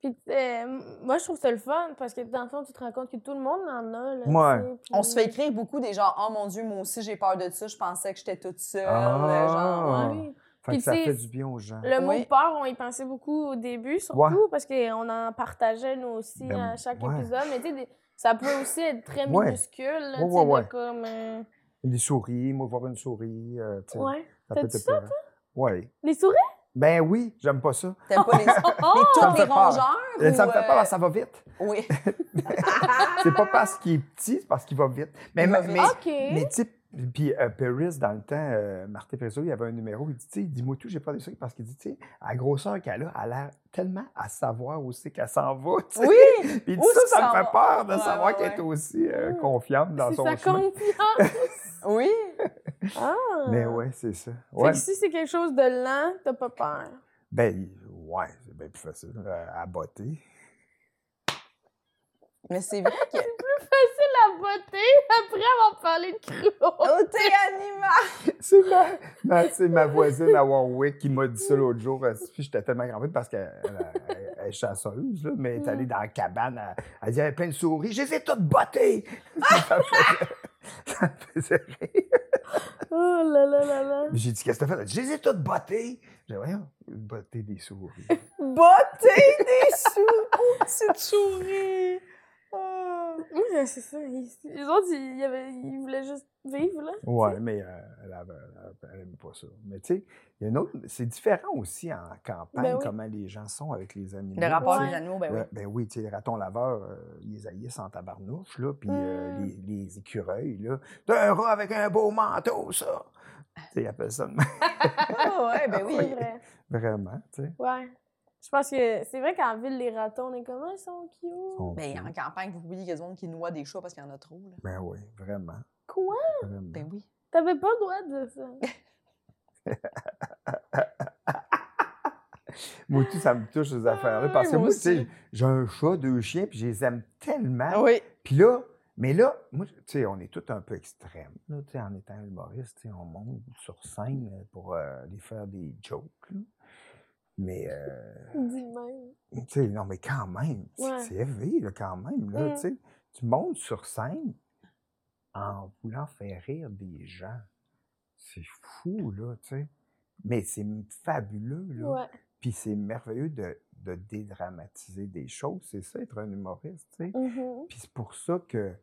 Puis, euh, moi, je trouve ça le fun parce que dans le fond, tu te rends compte que tout le monde en a. Là, Ouais. puis- On se fait écrire beaucoup des gens Oh mon Dieu, moi aussi j'ai peur de ça, je pensais que j'étais toute seule. Ah. genre, ouais. oui. Fait Puis que ça fait du bien aux gens. Le Oui. mot peur, on y pensait beaucoup au début, surtout, Ouais. parce qu'on en partageait nous aussi Ben, à chaque ouais. épisode. Mais tu sais, ça peut aussi être très Ouais. minuscule, là, Ouais, tu sais, ouais, de ouais. comme... euh, Des souris, moi, voir une souris, euh, tu sais, Ouais. ça peut ça, épeurant. Ouais. Les souris? Ben oui, j'aime pas ça. T'aimes pas les. Oh! tous me les rongeurs? Euh, Ça ou, me fait euh, peur, ça va vite. Oui. C'est pas parce qu'il est petit, c'est parce qu'il va vite. Mais, mais, mais- OK. mais tu sais, puis euh, Paris, dans le temps, euh, Martin Perisseau, il avait un numéro, il dit, tu sais, dis-moi tout, j'ai pas de souris, parce qu'il dit, tu sais, à la grosseur qu'elle a, elle a l'air tellement à savoir aussi qu'elle s'en va, tu sais. Oui! Puis il dit, Où ça, ça qu'il me fait peur de Ouais, savoir ouais, qu'elle est aussi euh, Mm. confiante dans son sa chemin. confiance. Oui. ah! Mais ouais, c'est ça. Fait que si c'est quelque chose de lent, t'as pas peur. Ben, ouais, c'est bien plus facile euh, à botter. Mais c'est vrai que. Facile à botter après avoir parlé de croc. Oh, t'es animal! C'est ma, ma- c'est ma voisine à Warwick qui m'a dit ça l'autre jour. euh, Puis j'étais tellement crampé parce qu'elle elle- elle est chasseuse, là, mais elle est allée dans la cabane. Elle, elle dit il y avait plein de souris. Je les ai toutes bottées! ça, me faisait, ça me faisait rire. Oh là là là là. J'ai dit qu'est-ce que t'as fait? Elle dit, Je les ai toutes bottées! J'ai dit voyons, botter des souris. Botter des sous! Petite souris! Oh. Oui, c'est ça. Ils, les autres, ils, ils avaient- ils voulaient juste vivre, là. Ouais, mais euh, elle, avait- elle, elle aime pas ça. Mais tu sais, il y a une autre. C'est différent aussi en campagne, Ben oui. comment les gens sont avec les animaux. Le rapport Ouais. des animaux, ben oui. Ben oui, tu sais, les ratons laveurs, euh, ils les haïssent en tabarnouche, là. Puis euh, Mm. les, les écureuils, là. T'as un rat avec un beau manteau, ça! Tu sais, ils appellent ça de même. Ah ouais, ben oui. vrai. Vraiment, tu sais. Ouais. Je pense que c'est vrai qu'en ville, les ratons, on est comme, ah, ils sont cute. Sont Mais cute. en campagne, vous oubliez qu'il y a monde qui noie des chats parce qu'il y en a trop. Là. Ben oui, vraiment. Quoi? vraiment. Ben oui. T'avais pas le droit de dire ça. Moi, tout, ça me touche, ces affaires-là. Parce que moi moi, tu sais, aussi. j'ai un chat, deux chiens, puis je les aime tellement. Oui. Puis là, mais là, moi, tu sais, on est tous un peu extrêmes. Là, tu sais, en étant humoriste, tu sais, on monte sur scène euh, pour euh, aller faire des jokes. là. Mais, euh, tu sais, non, mais quand même, c'est Ouais. c'est élevé, là, quand même. Là, Mm. tu sais. Tu montes sur scène en voulant faire rire des gens. C'est fou, là, tu sais. Mais c'est fabuleux, là. Ouais. Puis c'est merveilleux de, de dédramatiser des choses. C'est ça, être un humoriste, tu sais. Mhm. Puis c'est pour ça que, tu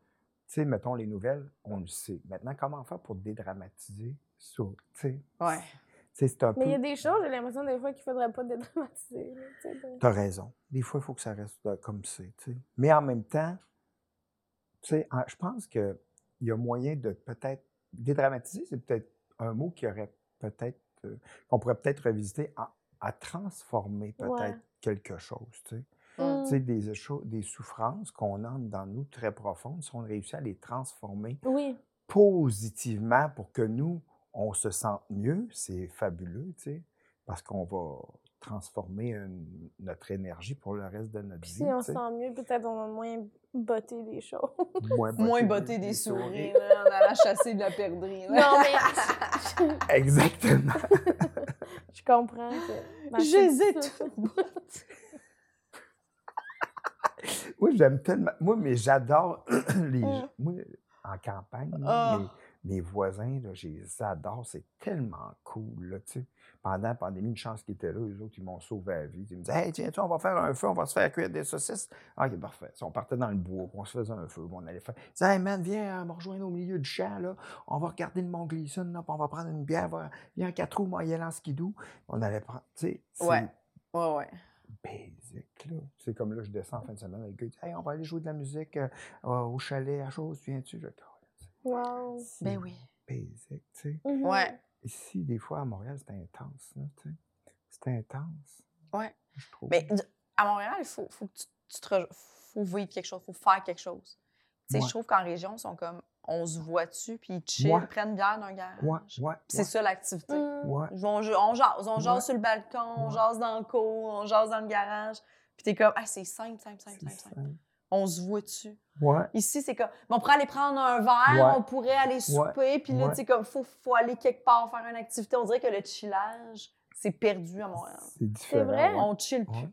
sais, mettons les nouvelles, on le sait. Maintenant, comment faire pour dédramatiser ça, tu sais? Ouais. C'est un. Mais il y a des choses, j'ai l'impression des fois qu'il faudrait pas dédramatiser. tu T'as raison. Des fois, il faut que ça reste euh, comme c'est. Mais en même temps, en- je pense qu'il y a moyen de peut-être... Dédramatiser, c'est peut-être un mot qui aurait peut-être... euh, qu'on pourrait peut-être revisiter à, à transformer peut-être Ouais. quelque chose, tu sais. Mm. Tu sais, des, des souffrances qu'on a dans nous très profondes, si on réussit à les transformer Oui. positivement pour que nous, on se sente mieux, c'est fabuleux, tu sais, parce qu'on va transformer une- notre énergie pour le reste de notre Puis vie. si on se sent mieux, peut-être on va moins botter des choses. Moins Moins botter des souris, là, en allant chasser de la perdrix. là. non, mais Exactement. je comprends que. ma Je les ai petite- toutes bottées. Moi, j'aime tellement. Moi, mais j'adore les. Gens- Moi, en campagne, Ah. Mes, voisins, là, je les adore. C'est tellement cool, là. Pendant la pandémie, une chance qu'ils étaient là, eux autres, ils m'ont sauvé la vie. Ils me disaient, hey, tiens, on va faire un feu, on va se faire cuire des saucisses. Ah, OK, parfait. Si on partait dans le bois, on se faisait un feu, on allait faire. Ils disaient, hey, man, viens euh, me rejoindre au milieu du champ, là. On va regarder le Mont Gleason, là, puis on va prendre une bière. va- Viens en quatre roues, moi, y aller en skidoo. On allait prendre. Tu sais, c'est Ouais. Ouais, ouais. basic, là. C'est comme là, je descends en fin de semaine avec eux. ils disent, Hey, on va aller jouer de la musique euh, au chalet à chose, viens-tu? Je Wow. Ben oui. Basic, tu sais. Mhm. Ouais. Ici, des fois, à Montréal, c'est intense, là, tu sais. C'est intense. Ouais. Je trouve. Mais d- à Montréal, il faut, faut que tu, tu te faut vivre quelque chose, faut faire quelque chose. Tu sais, Ouais. je trouve qu'en région, ils sont comme on se voit-tu, puis ils chillent, Ouais. ils prennent bière dans un garage. Ouais, ouais. C'est ça l'activité. Mm. Ouais. Ils vont ju- on jase, on jase Ouais. sur le balcon, on jase dans le cour, on jase dans le garage. Puis t'es comme, ah, c'est simple, simple, simple, simple, simple. On se voit dessus. Ouais. Ici, c'est comme, on pourrait aller prendre un verre, Ouais. on pourrait aller souper, puis là, Ouais. tu sais, comme, faut, faut aller quelque part faire une activité. On dirait que le chillage, c'est perdu à Montréal. C'est différent. vrai. ouais. On chill plus. Ouais.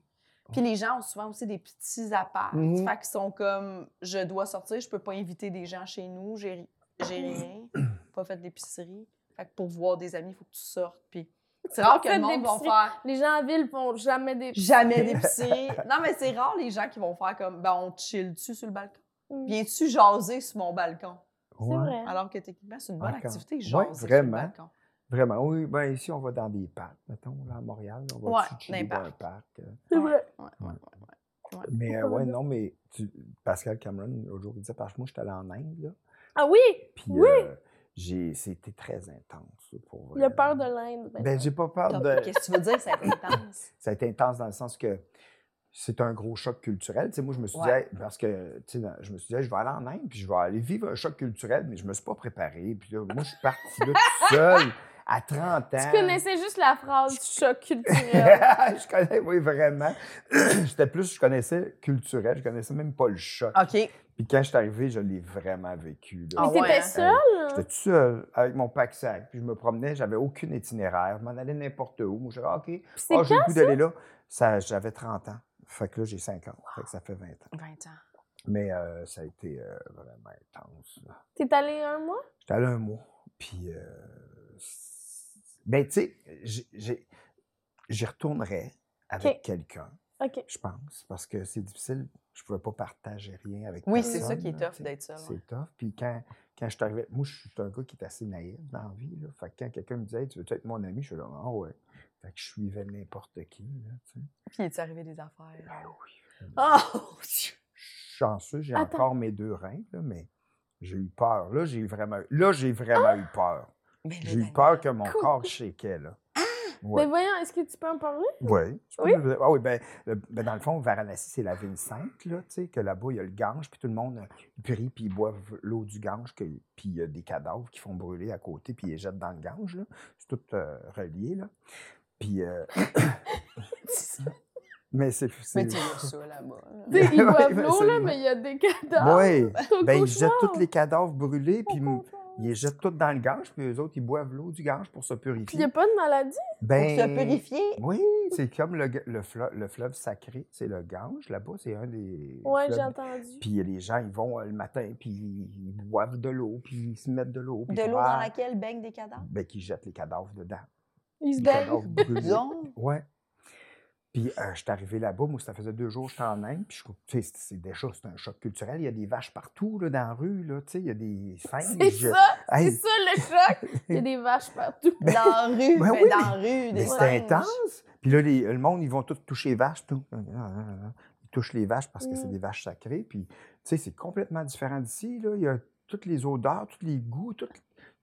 Puis les gens ont souvent aussi des petits apparts. Mhm. Fait qu'ils sont comme, je dois sortir, je peux pas inviter des gens chez nous, j'ai rien, pas fait d'épicerie. Fait que pour voir des amis, il faut que tu sortes. Puis C'est rare que le monde va d'épicerie. faire Les gens en ville font jamais des jamais d'épicerie. non, mais c'est rare les gens qui vont faire comme, ben, on chill dessus sur le balcon? Mm. Viens-tu jaser sur mon balcon? C'est Ouais. vrai. Alors que techniquement, c'est une bonne Encore. activité, Ouais, jaser sur le vraiment. balcon. Vraiment, oui. Ben, ici, on va dans des parcs, mettons, là, à Montréal. On va Ouais, dans un parc. euh. C'est vrai. Mais euh, ouais, non, mais tu- Pascal Cameron, l'autre jour, il disait, parce que moi, j'étais allé en Inde, là. Ah oui! Puis Oui. euh, j'ai, c'était très intense, là, pour Il a peur de l'Inde. Ben, j'ai pas peur de. Qu'est-ce que tu veux dire, c'est intense? Ça a été intense dans le sens que c'est un gros choc culturel. Tu sais, moi, je me suis Ouais. dit, hey, parce que, tu sais, dans- je me suis dit, je vais aller en Inde, puis je vais aller vivre un choc culturel, mais je me suis pas préparé. Puis là, moi, je suis parti là tout seul à 30 ans. Tu connaissais juste la phrase choc culturel. je connais, oui, vraiment. J'étais plus, je connaissais culturel, je connaissais même pas le choc. OK. Puis quand je suis arrivé, je l'ai vraiment vécu. là. Mais t'étais hein? seul? J'étais tout seul avec mon pack-sac, puis je me promenais, j'avais aucun itinéraire, je m'en allais n'importe où. Moi, je disais, ah, OK, ah, j'ai le goût d'aller là. Ça, j'avais 30 ans. Fait que là, j'ai 50. Fait que ça fait 20 ans. 20 ans. Mais euh, ça a été euh, vraiment intense. T'es allé un mois? J'étais allé un mois. Puis, euh, ben, tu sais, j'y retournerais avec quelqu'un, OK. je pense, parce que c'est difficile. Je ne pouvais pas partager rien avec Oui, personne. c'est ça qui est tough tu d'être seul. ouais. C'est tough. Puis quand, quand je suis arrivé, moi, je suis un gars qui est assez naïf dans la vie. Là. Fait que quand quelqu'un me disait, Hey, tu veux être mon ami, je suis là, ah ouais. Fait que je suivais n'importe qui. Là, tu sais. Puis il est arrivé des affaires. Ben oui. Oh! Dieu. Je suis chanceux, j'ai encore mes deux reins, là, mais j'ai eu peur. Là, j'ai vraiment, là, j'ai vraiment eu peur. Mais J'ai eu peur que mon Cool. corps shakeait, là. Mais Ouais. voyons, est-ce que tu peux en parler? Peux Oui? Ah oui, ben, le- ben, dans le fond, Varanasi, c'est la ville sainte, là, tu sais, que là-bas, il y a le Gange, puis tout le monde euh, prie, puis ils boivent l'eau du Gange, que- puis il y a des cadavres qui font brûler à côté, puis ils les jettent dans le Gange, là. C'est tout euh, relié, là. Puis... euh, mais c'est... Mais tu as ça là-bas. là. Ils Ouais, boivent l'eau, là, mais il y a des cadavres. Oui, ben, ils jettent tous les cadavres brûlés, puis ils les jettent tous dans le Gange, puis eux autres, ils boivent l'eau du Gange pour se Puis il n'y purifier. a pas de maladie? Pour Ben, se purifier. Oui, c'est comme le, le, fleuve, le fleuve sacré, c'est le Gange, là-bas, c'est un des Ouais, j'ai entendu. Puis les gens, ils vont euh, le matin, puis ils boivent de l'eau, puis ils se mettent de l'eau. De l'eau dans laquelle baignent des cadavres? Ben, qui jettent les cadavres dedans. Ils se. Ouais. Puis euh, je suis arrivé là-bas, moi, ça faisait deux jours que j'étais en Inde, puis je tu sais, c'est- c'est déjà, c'est un choc culturel. Il y a des vaches partout, là, dans la rue, là, tu sais, il y a des C'est singes. ça, Hey, c'est ça le choc. Il y a des vaches partout. Dans la rue, Ben oui, dans la rue, des Mais c'est intense. Puis là, les- le monde, ils vont tous toucher les vaches. Tout. Ils touchent les vaches parce que c'est Mm. des vaches sacrées. Puis, tu sais, c'est complètement différent d'ici. Là. Il y a toutes les odeurs, tous les goûts, tout.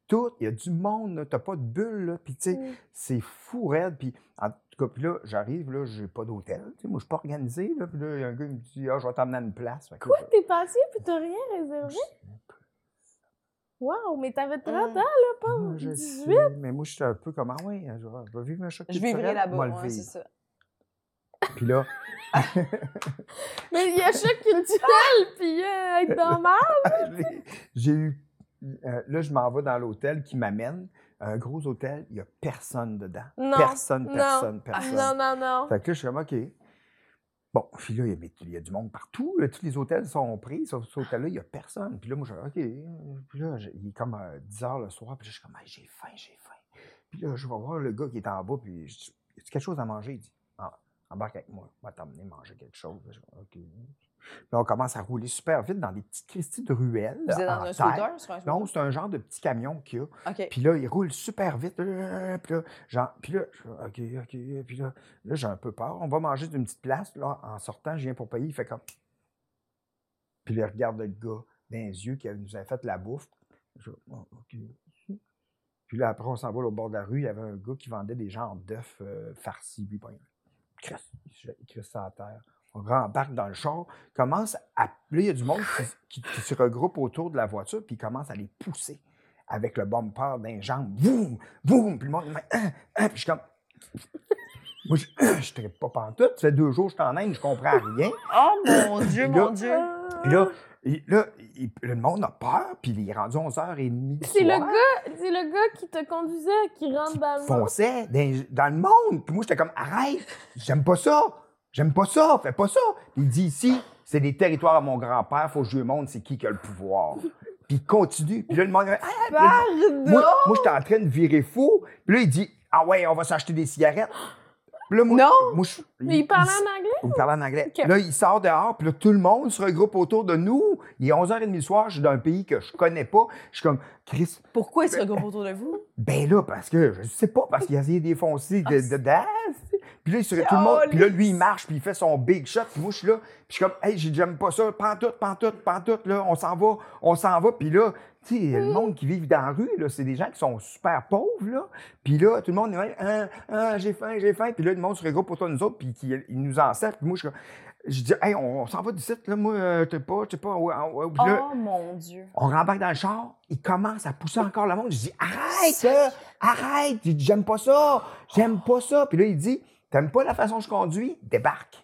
Tout. Il y a du monde. T'as pas de bulle, là. Puis, tu sais, Mm. c'est fou raide. Puis, en tout cas, puis là, j'arrive, là, j'ai pas d'hôtel. Tu sais, moi, je suis pas organisé, là. Puis là, il y a un gars qui me dit, ah, je vais t'emmener à une place. Quoi, t'es passé puis t'as rien réservé? Wow, mais t'avais 30 Mm. ans, là, pas Moi, je 18. sais, mais moi, je suis un peu comme, ah ouais, je vais, je vais vivre un choc Je vivrai là-bas, ouais, c'est ça. Puis là, Mais il y a choc culturel, puis euh, être normal. J'ai eu. Euh, là, je m'en vais dans l'hôtel qui m'amène. Un gros hôtel, il n'y a personne dedans. Non, Personne, non. personne, personne. Non, non, non. Fait que là, je suis comme, OK. Bon, puis là, il y a- y, du monde partout. là, tous les hôtels sont pris. Sur cet hôtel-là, il n'y a personne. Puis là, moi, je dis, OK. Puis là, il est comme euh, 10 heures le soir. Puis là, je suis comme, Hey, j'ai faim, j'ai faim. Puis là, je vais voir le gars qui est en bas. Puis je dis, y a quelque chose à manger? Il dit, ah, embarque avec moi. On va t'emmener manger quelque chose. Je dis, OK. Puis là, on commence à rouler super vite dans des petites Christies de ruelles. Vous êtes dans un scooter? Sur un scooter? Non, c'est un genre de petit camion qu'il y a. Puis là, il roule super vite. Puis là, genre, puis là, OK, OK. Puis là, là j'ai un peu peur. On va manger d'une petite place. Là, en sortant, je viens pour payer. Il fait comme. Puis là, il regarde le gars dans les yeux qui nous a fait la bouffe. Je Ah, OK. Puis là, après, on s'en va au bord de la rue. Il y avait un gars qui vendait des genres d'œufs euh, farcis. Lui, ben, il crisse ça à terre. On rembarque dans le char, commence à. Là, il y a du monde qui, qui- qui se regroupe autour de la voiture, puis il commence à les pousser avec le bumper d'un jambe. Boum! Boum! Puis le monde, ah, ah, puis je suis comme. Moi, je ne trippe pas pantoute. Ça fait deux jours que je suis en Inde, je comprends rien. Oh mon Dieu, mon Dieu! Puis là, là il- le monde a peur, puis il est rendu 11h30. du C'est le gars, c'est le gars qui te conduisait, qui rentre dans le monde. fonçait dans, dans le monde. Puis moi, j'étais comme, arrête, j'aime pas ça. J'aime pas ça, fais pas ça. Puis il dit ici, c'est des territoires à mon grand-père, faut que je lui montre c'est qui qui a le pouvoir. Puis il continue. Puis là, le monde, ah, Pardon! moi, moi j'étais en train de virer fou. Puis là, il dit, Ah ouais, on va s'acheter des cigarettes. Puis là, moi, Non! moi, je- Mais il parlait en anglais? il parlait en anglais. Là, il sort dehors, puis là, tout le monde se regroupe autour de nous. Il est 11h30 le soir, je suis dans un pays que je connais pas. Je suis comme, Chris, Pourquoi ils se regroupent autour de vous? ben là, parce que, je sais pas, parce qu'il a essayé de défoncer de, de, de- Puis là, il se- tout le monde, puis là, lui, il marche, puis il fait son big shot, puis moi, je suis là, puis je suis comme, hey, j'ai- j'aime pas ça, pantoute, pantoute, pantoute, là, on s'en va, on s'en va, puis là, tu sais, le monde qui vit dans la rue, là, c'est des gens qui sont super pauvres, là, puis là, tout le monde est là, ah, ah, j'ai faim, j'ai faim, puis là, le monde se regroupe autour de nous autres, puis qui- ils nous encerclent, puis moi, je je dis, hey, on, on s'en va d'ici, là, moi, euh, je sais pas, je sais pas, ouais, ouais, puis là, Oh mon Dieu. on rembarque dans le char, il commence à pousser encore le monde. Je dis Arrête, arrête, j'aime pas ça, j'aime pas ça. Puis là, il dit T'aimes pas la façon dont je conduis? Débarque.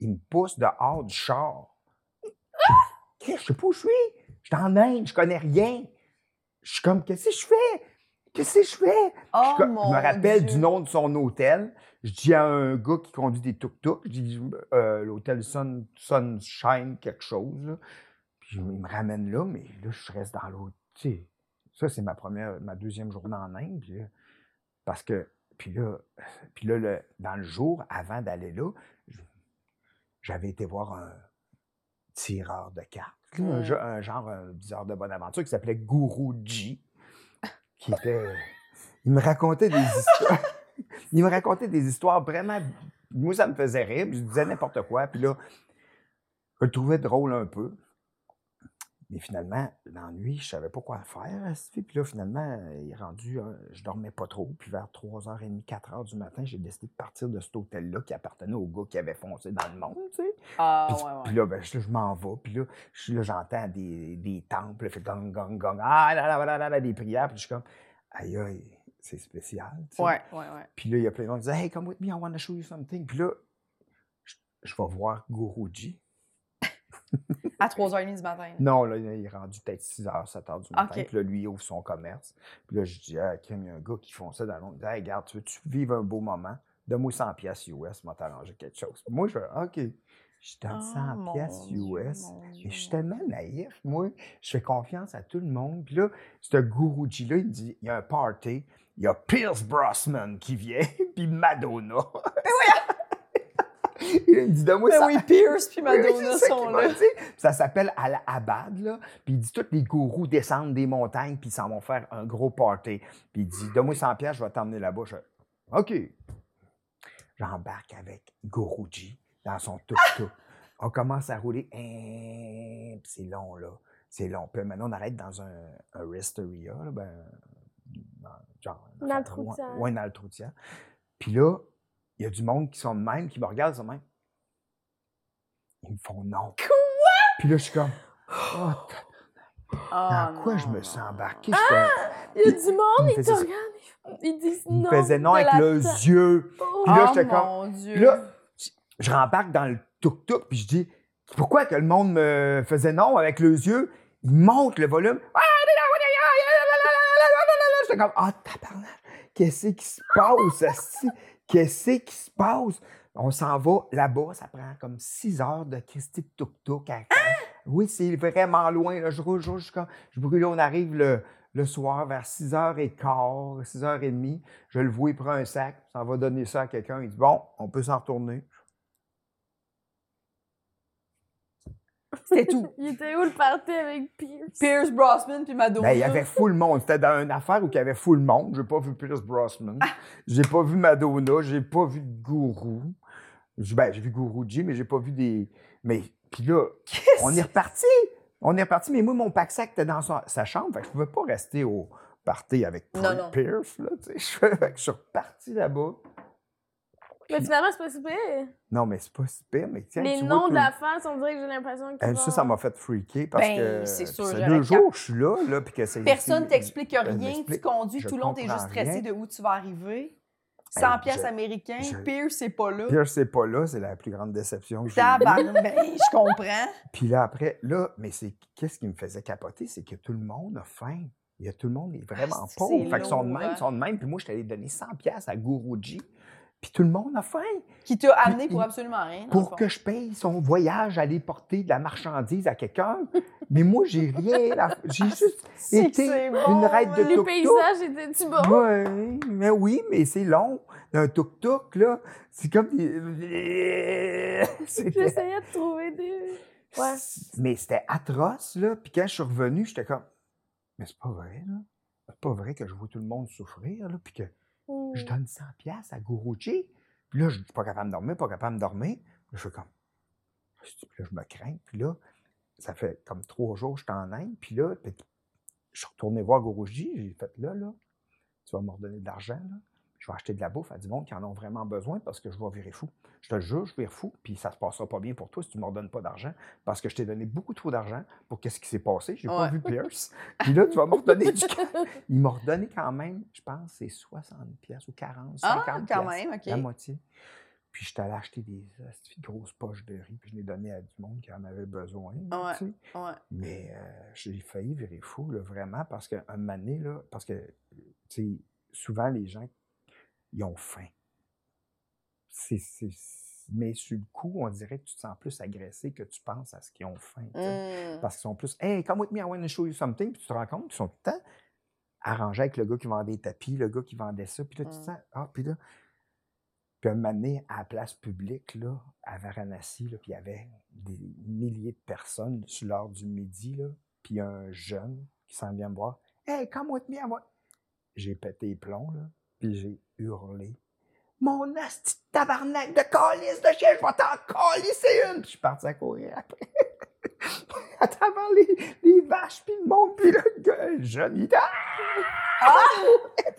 Il me pousse dehors du char. Qu'est-ce je sais pas où je suis. Je suis en Inde, je connais rien. Je suis comme Qu'est-ce que je fais? Qu'est-ce que je fais? Oh je, mon je me rappelle Dieu. du nom de son hôtel. Je dis à un gars qui conduit des tuk-tuk, je dis euh, l'hôtel Sun, Sunshine quelque chose. là. Puis il me ramène là, mais là, je reste dans l'autre. Tu sais, ça, c'est ma première, ma deuxième journée en Inde. puis parce que, puis là, puis là le- dans le jour, avant d'aller là, j'avais été voir un tireur de cartes. un, ge- un genre un bizarre de bonne aventure qui s'appelait Guruji, qui était. Il me racontait des histoires. il me racontait des histoires vraiment. Moi, ça me faisait rire, puis je disais n'importe quoi. Puis là, je le trouvais drôle un peu. Mais finalement, l'ennui, je savais pas quoi faire. Puis là, finalement, il est rendu, euh, je dormais pas trop. Puis vers 3h30, 4h du matin, j'ai décidé de partir de cet hôtel-là qui appartenait au gars qui avait foncé dans le monde, tu sais. Ah, Puis, ouais, ouais. puis là, ben, je, je m'en vais. Puis là, je là, j'entends des, des temples, fait gong, gong, gong, ah, là, là, là, là, là, des prières. Puis je suis comme, aïe, aïe, c'est spécial. tu sais. Ouais, ouais, ouais. Puis là, il y a plein de gens qui disent, hey, come with me, I want to show you something. Puis là, je, je vais voir Guruji. À 3h30 du matin. là. Non, là, il est rendu peut-être 6 h, 7 h du matin. Puis là, lui, il ouvre son commerce. Puis là, je dis, ah, Kim, il y a un gars qui font ça dans l'autre. Il dit, hey, regarde, tu veux-tu vivre un beau moment? Donne-moi 100 pièces US, moi t'arranger quelque chose. Puis moi, je OK. Je donne Oh, 100 mon pièces US. Mais Dieu, je suis tellement naïf, moi. Je fais confiance à tout le monde. Puis là, ce Guruji-là, il me dit, il y a un party. Il y a Pierce Brosnan qui vient, puis Madonna. il me dit, donne-moi Ben 100 oui, Pierce puis oui, oui, Madonna ça sont là. dit. Ça s'appelle Al-Abad, là. Puis il dit, tous les gourous descendent des montagnes, puis ils s'en vont faire un gros party. Puis il dit, donne-moi 100 pièces, je vais t'emmener là-bas. Je OK. J'embarque avec Guruji dans son tuk-tuk. On commence à rouler. Hein, puis c'est long, là. C'est long. Puis maintenant, on arrête dans un, un rest area, là, ben, dans, genre, Dans le trou de ouais, tiers. ouais, dans le trou de tiers. Puis là, il y a du monde qui sont de même, qui me regardent, ils de même. Ils me font non. Quoi? Puis là, je suis comme, oh, Ah, dans quoi je me suis embarqué? Il y a du monde, ils te regardent, ils disent non. me faisait non avec tête. yeux. Oh. Puis là, Oh, j'étais comme- mon Dieu. Puis là, je rembarque dans le tuk-tuk, puis je dis, pourquoi que le monde me faisait non avec les yeux? Il monte le volume. J'étais comme, ah, tabarnak, qu'est-ce qui se passe? Qu'est-ce qui se passe? On s'en va là-bas, ça prend comme six heures de Christy de tuk-tuk. à- Oui, c'est vraiment loin. Là. Je roule, comme- je brûle, on arrive le, le soir vers 6h15, 6h30. Je le vois, il prend un sac, ça va donner ça à quelqu'un. Il dit Bon, on peut s'en retourner. C'était tout. Il était où le party avec Pierce? Pierce Brosnan puis Madonna. Ben, il y avait full monde. C'était dans une affaire où il y avait full monde. J'ai pas vu Pierce Brosnan. J'ai pas vu Madonna. J'ai pas vu de gourou. J'ai- Ben, j'ai vu Guruji, mais j'ai pas vu des. Mais, puis là, on est reparti. On est reparti, mais moi, mon pack-sac était dans sa, sa chambre. Fait que je pouvais pas rester au party avec Non, Pierce, non. Pierce, là, je suis reparti là-bas. Mais finalement, c'est pas super. Non, mais c'est pas si pire, mais tiens, Les tu vois noms de le- la face, on dirait que j'ai l'impression que. Euh, Ça, ça m'a fait freaker parce Ben, que c'est sûr, deux jours que je suis là, là, puis que c'est... Personne t'explique rien, tu conduis Je tout le long, t'es juste stressé rien. de où tu vas arriver. Ben, 100 pièces je- américains, je- Pierce, c'est pas là. Pierre, c'est pas là, c'est la plus grande déception que j'ai ben, je comprends. Puis là, après, là, mais c'est qu'est-ce qui me faisait capoter, c'est que tout le monde a faim. Il y a tout le monde est vraiment Ah, pauvre. Fait qu'ils sont de même, hein. ils sont de même. Puis moi, je t'allais donner 100 pièces à Guruji. Puis tout le monde a faim. Qui t'a amené pour absolument rien. Pour que je paye son voyage, aller porter de la marchandise à quelqu'un. Mais moi, j'ai rien à... J'ai juste C'est que été une raide de hein. Les tuk-tuk. paysages étaient-tu bons? Ouais, mais oui, mais c'est long. Un tuk-tuk, là, c'est comme J'essayais de trouver des. Ouais. Mais c'était atroce, là. Puis quand je suis revenu, j'étais comme... Mais c'est pas vrai, là. C'est pas vrai que je vois tout le monde souffrir, là, puis que Je donne 100 pièces à Guruji. Puis là, je suis pas capable de dormir, pas capable de dormir. Je fais comme... Puis là, je me crains. Puis là, ça fait comme trois jours que je suis en Inde. Puis là, puis je suis retourné voir Guruji. J'ai fait, là, là, tu vas me redonner de l'argent, là. Je vais acheter de la bouffe à du monde qui en ont vraiment besoin parce que je vais virer fou. Je te le jure, je vais virer fou, puis ça se passera pas bien pour toi si tu ne me redonnes pas d'argent parce que je t'ai donné beaucoup trop d'argent pour qu'est-ce qui s'est passé. J'ai pas Ouais. vu Pierce. Puis là, tu vas me redonner du Il m'a redonné quand même, je pense, c'est 60 pièces ou 40, 50 Ah, quand même. La moitié. Puis je suis allé acheter des grosses poches de riz, puis je l'ai donné à du monde qui en avait besoin. là, Ouais. tu sais. Ouais. Mais euh, j'ai failli virer fou, là, vraiment, parce qu'un moment donné, là, parce que, souvent, les gens, ils ont faim. Mais sur le coup, on dirait que tu te sens plus agressé que tu penses à ce qu'ils ont faim. tu sais. Mm. Parce qu'ils sont plus, hey, come with me, I want to show you something. Puis tu te rends compte qu'ils sont tout le temps arrangés avec le gars qui vendait des tapis, le gars qui vendait ça. Puis là, tu te Mm. sens, ah, puis là. Puis un moment à la place publique, là, à Varanasi, là, puis il y avait des milliers de personnes sur l'heure du midi, là, puis un jeune qui s'en vient me voir. Hey, come with me, I want. J'ai pété les plombs, là, puis j'ai hurlé. Mon asti tabarnak de calice de chien, je vais t'en calisser une! Puis je suis parti à courir après. à travers les, les vaches, puis le monde, puis le gars, le jeune, il était... Ah!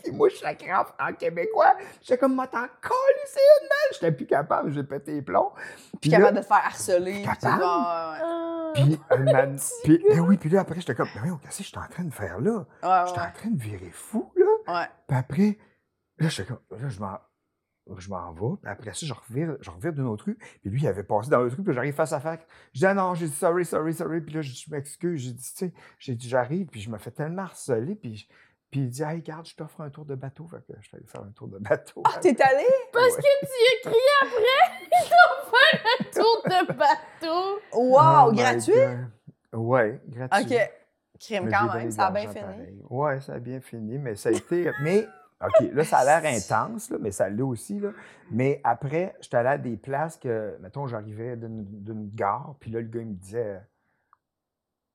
puis moi, je suis en, en québécois. J'étais comme, moi, t'en calisser une, man! J'étais plus capable, j'ai pété les plombs. Puis Puis capable là- de te faire harceler. puis Capable? ouais, Ah. Puis, un man- puis, ben oui, puis là, après, j'étais comme, ben oui, qu'est-ce que je suis en train de faire là? ouais. Ouais, J'étais en train de virer fou, là. Ouais. Puis après, là, comme, là, je m'en, je m'en vais. Puis après ça, je revire, je revire d'une autre rue. Puis lui, il avait passé dans l'autre rue, puis j'arrive face à face. Je dis, ah non, j'ai dit, sorry, sorry, sorry. Puis là, je je m'excuse. J'ai dit, tu sais, j'ai dit, j'arrive, puis je me fais tellement harceler. Puis, je- puis il dit, hey, regarde, je t'offre un tour de bateau. Fait que je suis allé faire un tour de bateau. Ah, t'es allé? Parce Ouais. que tu y as crié après, ils t'ont fait un tour de bateau. Wow, Oh gratuit? God. Ouais, gratuit. OK. Crime quand même, ça a bien fini. pareil. Ouais, ça a bien fini, mais ça a été. Mais, OK, là, ça a l'air intense, là, mais ça l'est aussi. Là. Mais après, j'étais allé à des places que, mettons, j'arrivais d'une gare, puis là, le gars, il me disait.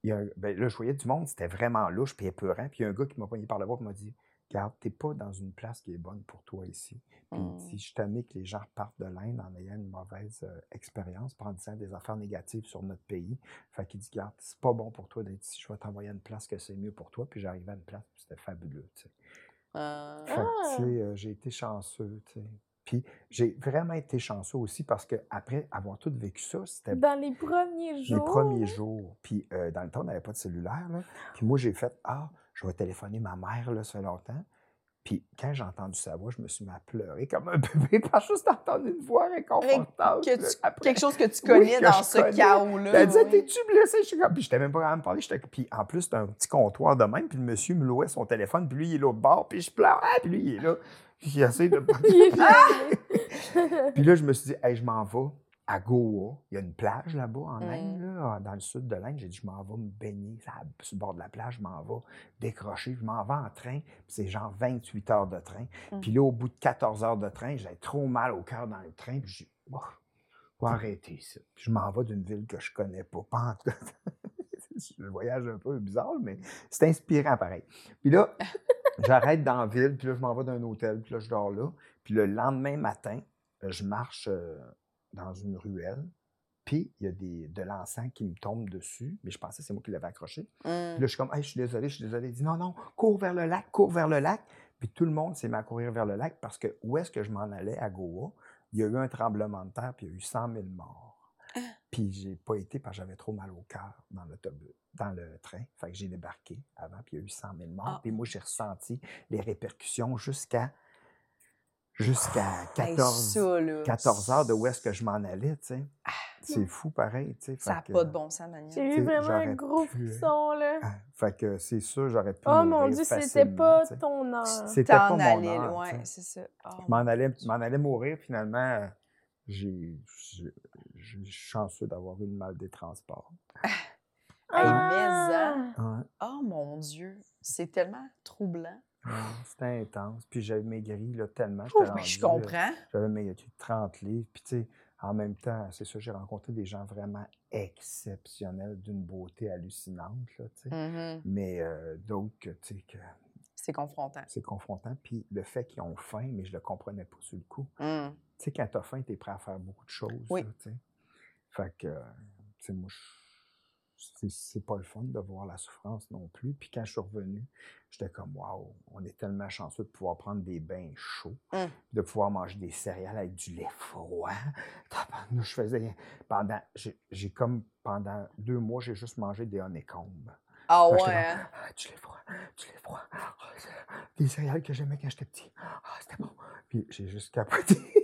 il y a un- ben, là, je voyais du monde, c'était vraiment louche, puis épeurant. Puis il y a un gars qui m'a poigné par le bras, et m'a dit Regarde, t'es pas dans une place qui est bonne pour toi ici. Puis il Mm. dit Je suis tanné que les gens repartent de l'Inde en ayant une mauvaise euh, expérience, en disant des affaires négatives sur notre pays. Fait qu'il dit Regarde, c'est pas bon pour toi d'être ici. Je vais t'envoyer à une place que c'est mieux pour toi. Puis j'arrivais à une place, puis c'était fabuleux. tu sais. Euh, Fait que, Ah. tu sais, euh, j'ai été chanceux. tu sais. Puis j'ai vraiment été chanceux aussi parce que après avoir tout vécu ça, c'était Dans les premiers les jours? premiers jours. Puis euh, dans le temps, on n'avait pas de cellulaire. Là. Puis moi, j'ai fait Ah, je vais téléphoner ma mère, là, ça fait longtemps. Puis quand j'ai entendu sa voix, je me suis mis à pleurer comme un bébé parce que juste entendu une voix réconfortante. que là, tu- après. quelque chose que tu Oui, connais que dans ce chaos-là. Elle disait, t'es-tu blessé? Je suis comme, puis j'étais même pas capable de parler. J'étais- Puis en plus, c'était un petit comptoir de même. Puis le monsieur me louait son téléphone. Puis lui, il est l'autre bord. Puis je pleure. Ah, puis lui, il est là. Puis il essaie de. Puis là, je me suis dit, hey, je m'en vais à Goa. Il y a une plage là-bas en Mm. Inde, là, dans le sud de l'Inde. J'ai dit, je m'en vais me baigner ça- sur le bord de la plage. Je m'en vais décrocher. Je m'en vais en train. Puis c'est genre 28 heures de train. Mm. Puis là, au bout de 14 heures de train, j'avais trop mal au cœur dans le train. Puis j'ai dit, Oh, faut arrêter ça. Puis je m'en vais d'une ville que je connais pas. Pas en tout. C'est un voyage un peu bizarre, mais c'est inspirant pareil. Puis là, j'arrête dans la ville, puis là, je m'en vais d'un hôtel, puis là, je dors là. Puis le lendemain matin, je marche euh, dans une ruelle, puis il y a des, de l'encens qui me tombe dessus, mais je pensais que c'est moi qui l'avais accroché. Mm. Puis là, je suis comme, hey, je suis désolé, je suis désolé. Il dit, non, non, cours vers le lac, cours vers le lac. Puis tout le monde s'est mis à courir vers le lac parce que où est-ce que je m'en allais à Goa? Il y a eu un tremblement de terre, puis il y a eu 100 000 morts. Puis j'ai pas été parce que j'avais trop mal au cœur dans l'autobus, dans le train. Fait que j'ai débarqué avant, puis il y a eu 100 000 morts. Ah. Puis moi, j'ai ressenti les répercussions jusqu'à jusqu'à Hey, 14, ça, là, 14 heures de où est-ce que je m'en allais, tu sais. Ah. C'est fou pareil, tu sais. Ça n'a pas de bon sens, Mania. J'ai eu vraiment un gros euh, frisson, là. Ah, Fait que c'est sûr, j'aurais pu. Oh mon Dieu, c'était pas ton heure. C'était pas mon allais, heure, sais. c'est ça. Oh, Je m'en allais, je m'en allais mourir, finalement. J'ai, je chanceux d'avoir eu le mal des transports. Hey, Ah! mais hein? Ouais, Oh mon Dieu, c'est tellement troublant. Ouais, C'était intense. Puis j'avais maigri là, tellement. Je rendu, là, comprends. J'avais maigri 30 livres. Puis tu sais, en même temps, c'est ça, j'ai rencontré des gens vraiment exceptionnels, d'une beauté hallucinante, là, tu sais. Mhm. Mais euh, d'autres que, tu sais, que C'est confrontant. c'est confrontant. Puis le fait qu'ils ont faim, mais je le comprenais pas sur le coup. Mm. Tu sais, quand t'as faim, t'es prêt à faire beaucoup de choses. Oui. là, tu sais. Fait que, euh, tu sais, moi, je- c'est- pas le fun de voir la souffrance non plus. Puis quand je suis revenu, j'étais comme, waouh, on est tellement chanceux de pouvoir prendre des bains chauds, Mm. de pouvoir manger des céréales avec du lait froid. Tabarnouche, Je faisais pendant, j'ai comme pendant deux mois, j'ai juste mangé des honeycombs. Ah ouais. hein? Ah, du lait froid, du lait froid. Ah, des céréales que j'aimais quand j'étais petit. Ah, c'était bon. Puis j'ai juste capoté.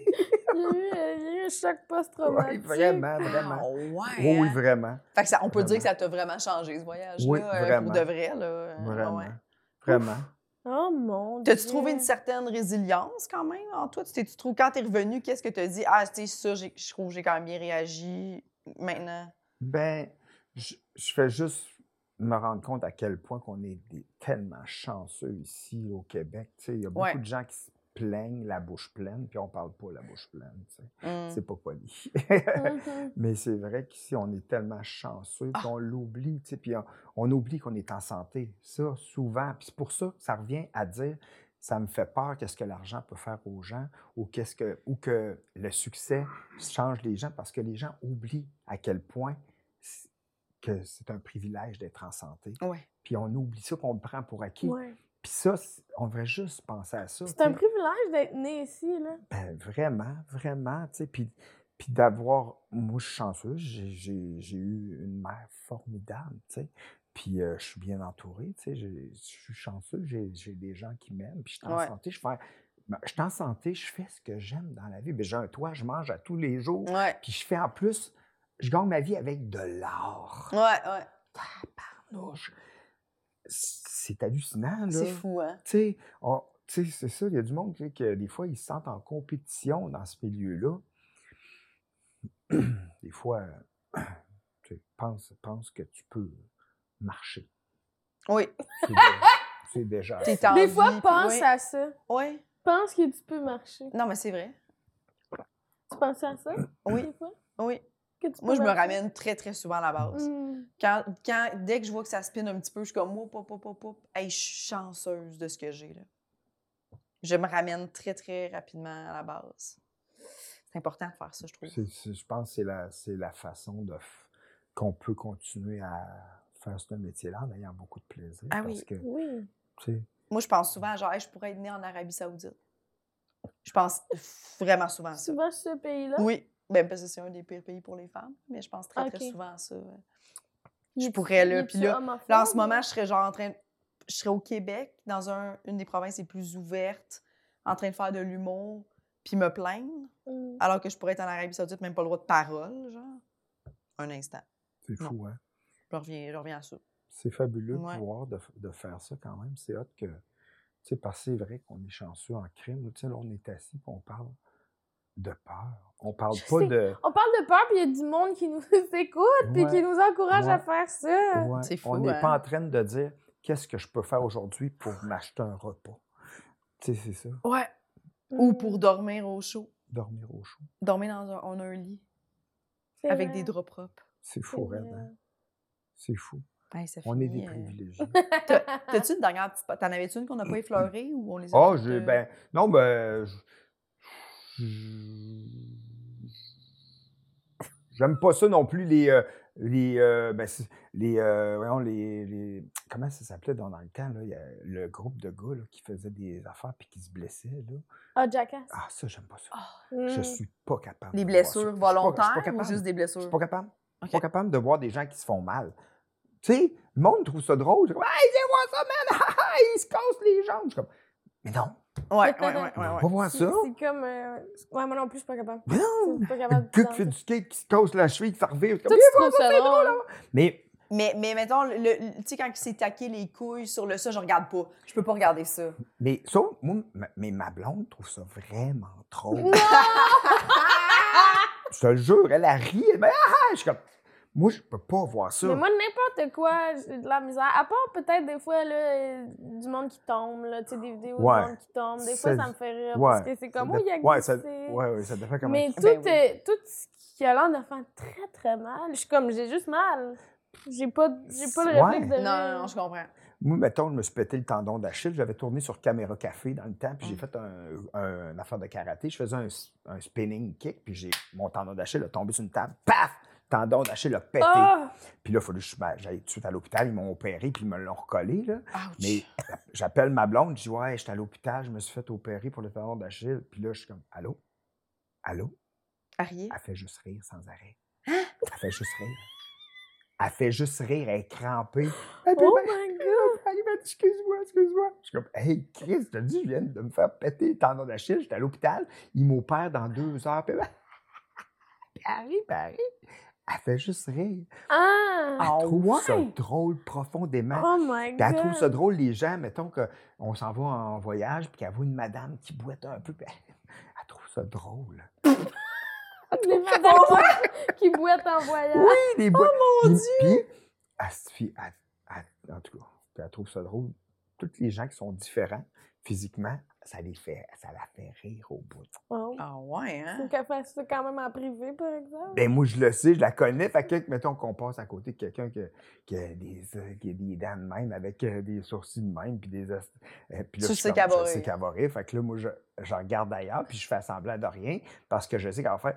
Il y a eu, il y a eu un choc oui, post-traumatique. vraiment, vraiment. Ah ouais. Oui, oui, vraiment. Fait que ça, on peut dire que ça t'a vraiment changé, ce voyage-là. Oui, euh, vraiment. Pour de vrai, là. Ah Vraiment. ouais. Vraiment. Oh mon dieu. T'as-tu trouvé une certaine résilience quand même en toi? Tu t'es- tu trouves, quand t'es revenu, qu'est-ce que t'as dit? Ah, tu sais, ça, je trouve que j'ai quand même bien réagi maintenant. Ben, je, je fais juste me rendre compte à quel point qu'on est des- tellement chanceux ici au Québec. Tu sais, il y a beaucoup Ouais. de gens qui se plaignent la bouche pleine, puis on parle pas la bouche pleine. tu sais. Mm. C'est pas poli. Mais c'est vrai qu'ici, on est tellement chanceux, puis Ah. on l'oublie, tu sais, puis on, on oublie qu'on est en santé. Ça, souvent. Puis c'est pour ça que ça revient à dire, ça me fait peur qu'est-ce que l'argent peut faire aux gens ou, qu'est-ce que, ou que le succès change les gens parce que les gens oublient à quel point que c'est un privilège d'être en santé. Ouais. Puis on oublie ça, qu'on le prend pour acquis. Ouais. Puis ça, on devrait juste penser à ça. C'est un privilège d'être né ici, là. Ben, vraiment, vraiment, tu sais, puis, puis d'avoir, moi, je suis chanceux, j'ai, eu une mère formidable, tu sais, puis euh, je suis bien entouré, tu sais, je suis chanceux, j'ai, des gens qui m'aiment, puis je suis en Ouais. santé, je fais, ben, je suis en santé, je fais ce que j'aime dans la vie, ben, j'ai un toit, je mange à tous les jours, Ouais. puis je fais en plus, je gagne ma vie avec de l'art. Ouais, ouais. Tabarnouche. C'est hallucinant, là. C'est fou, hein? Tu sais, on- tu sais, c'est ça, il y a du monde sais, que des fois, ils se sentent en compétition dans ce milieu-là. des fois, tu sais, pense, pense que tu peux marcher. Oui. C'est déjà, Des fois, pense oui. à ça. Ouais. Pense que tu peux marcher. Non, mais c'est vrai. Tu penses à ça? Oui. Des fois? Oui. Que tu Moi, je me ramène très, très souvent à la base. Mm. Quand, quand, dès que je vois que ça spinne un petit peu, je suis comme, hop, hop, hop, hop, hop. Hey, je suis chanceuse de ce que j'ai, là. Je me ramène très, très rapidement à la base. C'est important de faire ça, je trouve. Je pense que c'est la, c'est la façon de f- qu'on peut continuer à faire ce métier-là en ayant beaucoup de plaisir. Ah parce oui. que, Oui. tu sais, Moi, je pense souvent, genre, Hey, je pourrais être née en Arabie Saoudite. Je pense vraiment souvent à ça. Sur ce pays-là? Oui. Ben, parce que c'est un des pires pays pour les femmes, mais je pense très, très souvent à ça. Je pourrais, là, puis là- Là, en ce moment, je serais genre en train. de- Je serais au Québec, dans un- une des provinces les plus ouvertes, en train de faire de l'humour, puis me plaindre, Mm. alors que je pourrais être en Arabie Saoudite, même pas le droit de parole, genre. Un instant. c'est Non. fou, hein? Je reviens, je reviens à ça. C'est fabuleux Ouais. de pouvoir de, faire ça quand même. C'est hot que, tu sais, parce que c'est vrai qu'on est chanceux en crime. Tu sais, là, on est assis et on parle de peur. On parle Je pas sais. de... On parle de peur, puis il y a du monde qui nous écoute, puis Ouais, qui nous encourage à faire ça. ouais, C'est fou, on n'est pas hein? en train de dire qu'est-ce que je peux faire aujourd'hui pour m'acheter un repas? Tu sais, c'est ça. Ouais. Ou Mm. pour dormir au chaud. Dormir au chaud. Dormir dans un, on a un lit, avec vrai, des draps propres. C'est fou, raide, hein? C'est fou. Hey, ça On est des euh, privilégiés. T'as- T'as-tu une dernière petite. T'en avais-tu une qu'on n'a pas effleurée ou on les a Oh, j'ai... euh, Ben, non, ben... je- J'aime pas ça non plus, les... euh, les, euh, ben, les, euh, voyons, les, les- Comment ça s'appelait dans, dans le temps, là? Il y a le groupe de gars là, qui faisaient des affaires puis qui se blessaient, là. Ah, Jackass. Ah, ça, j'aime pas ça. Mm. Je suis pas capable. Des de voir ça. blessures Je suis pas- je suis pas volontaires ou capable. juste des Je blessures? suis pas capable. Je suis pas capable de voir des gens qui se font mal. Tu sais, le monde trouve ça drôle. Je dis, hey, viens voir ça, man! Ils se cassent les jambes. Je suis comme, mais non, Ouais, ouais, ouais, on ouais. va ouais. pas voir C'est ça? c'est comme. euh, Ouais, moi non plus, je suis pas capable. Mais non! Je suis pas capable gars de qui fait du skate, qui se casse la cheville, qui s'en revient. Tu trouves ça drôle? hein? Mais Mais, mais mettons, le, le- tu sais, quand il s'est taqué les couilles sur le ça, je regarde pas. Je peux pas regarder ça. Mais ça, moi, ma, mais ma blonde trouve ça vraiment trop. Non! Je te le jure, elle a ri. Elle, ben, ah, ah! je suis comme, Moi, je peux pas voir ça. Mais moi, n'importe quoi, j'ai de la misère. À part peut-être des fois, là, euh, du monde qui tombe, là, tu sais, des vidéos Ouais. du monde qui tombe. Des fois, Ça- ça me fait rire. ouais. Parce que c'est comme, oh, il y a ouais, ça, ouais, ouais, ça dépend comment. Mais tout, Ben oui. euh, tout ce qui a l'air de faire très, très mal, je suis comme, j'ai juste mal. J'ai pas, j'ai pas le Ouais. réflexe de non, non, je comprends. Moi, mettons, je me suis pété le tendon d'Achille. J'avais tourné sur Caméra Café dans le temps, puis j'ai Mm. fait un, un- une affaire de karaté. Je faisais un, un spinning kick, puis j'ai mon tendon d'Achille a tombé sur une table. Paf! Tendon d'Achille a pété. Ah! Puis là, il fallu que je- ben, j'aille tout de suite à l'hôpital. Ils m'ont opéré, puis ils me l'ont recollé. Là. Ouch. Mais j'appelle ma blonde, je dis Ouais, j'étais à l'hôpital, je me suis fait opérer pour le tendon d'Achille. Puis là, je suis comme Allô? Allô? Arié? Elle fait juste rire sans arrêt. Elle fait juste rire. Elle fait juste rire, elle est crampée. Elle Oh Ben, my god! elle m'a dit, excuse-moi, excuse-moi. Je suis comme, hey, Chris, t'as dit, je viens de me faire péter le tendon d'Achille, j'étais à l'hôpital, il m'opère dans deux heures. Puis elle- puis elle fait juste rire. Ah! Ah Elle trouve ça drôle profondément. Oh my Puis elle god! trouve ça drôle, les gens, mettons qu'on s'en va en voyage, puis qu'elle voit une madame qui boite un peu, puis elle, elle trouve ça drôle. Les madames qui boitent en voyage. Oui, les boîtes. Oh mon Puis- Puis, elle se fie- elle- elle- en tout cas, elle trouve ça drôle. Tous les gens qui sont différents physiquement, ça les fait, ça la fait rire au bout. Oh. Ah ouais, hein? Faut qu'elle fasse ça quand même en privé, par exemple. Ben moi, je le sais, je la connais. Fait que, mettons qu'on passe à côté de quelqu'un qui, a- qui a des, euh, qui a des dents de même, avec euh, des sourcils de même, puis des... euh, puis là, Tu je sais comme, qu'elle va je sais rire. qu'elle va rire. Fait que là, moi, je, je regarde ailleurs, puis je fais semblant de rien, parce que je sais qu'elle va faire...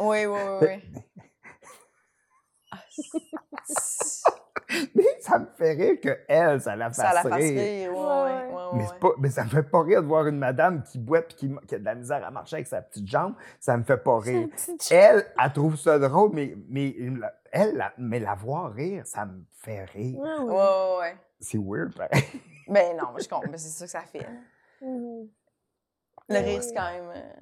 Oui, oui, oui, oui. Mais ça me fait rire que elle, ça la fasse ça la fasse rire. rire, ouais, Ouais, ouais, ouais. ouais, Mais, pas, mais ça me fait pas rire de voir une madame qui boite et qui, qui a de la misère à marcher avec sa petite jambe. Ça me fait pas rire. Elle, elle trouve ça drôle, mais, mais la- elle, la, mais la voir rire, ça me fait rire. Ouais, Ouais, ouais. ouais, ouais. C'est weird, pareil. Ben non, je comprends. C'est ça que ça fait. Mhm. Le Ouais. rire, c'est quand même euh,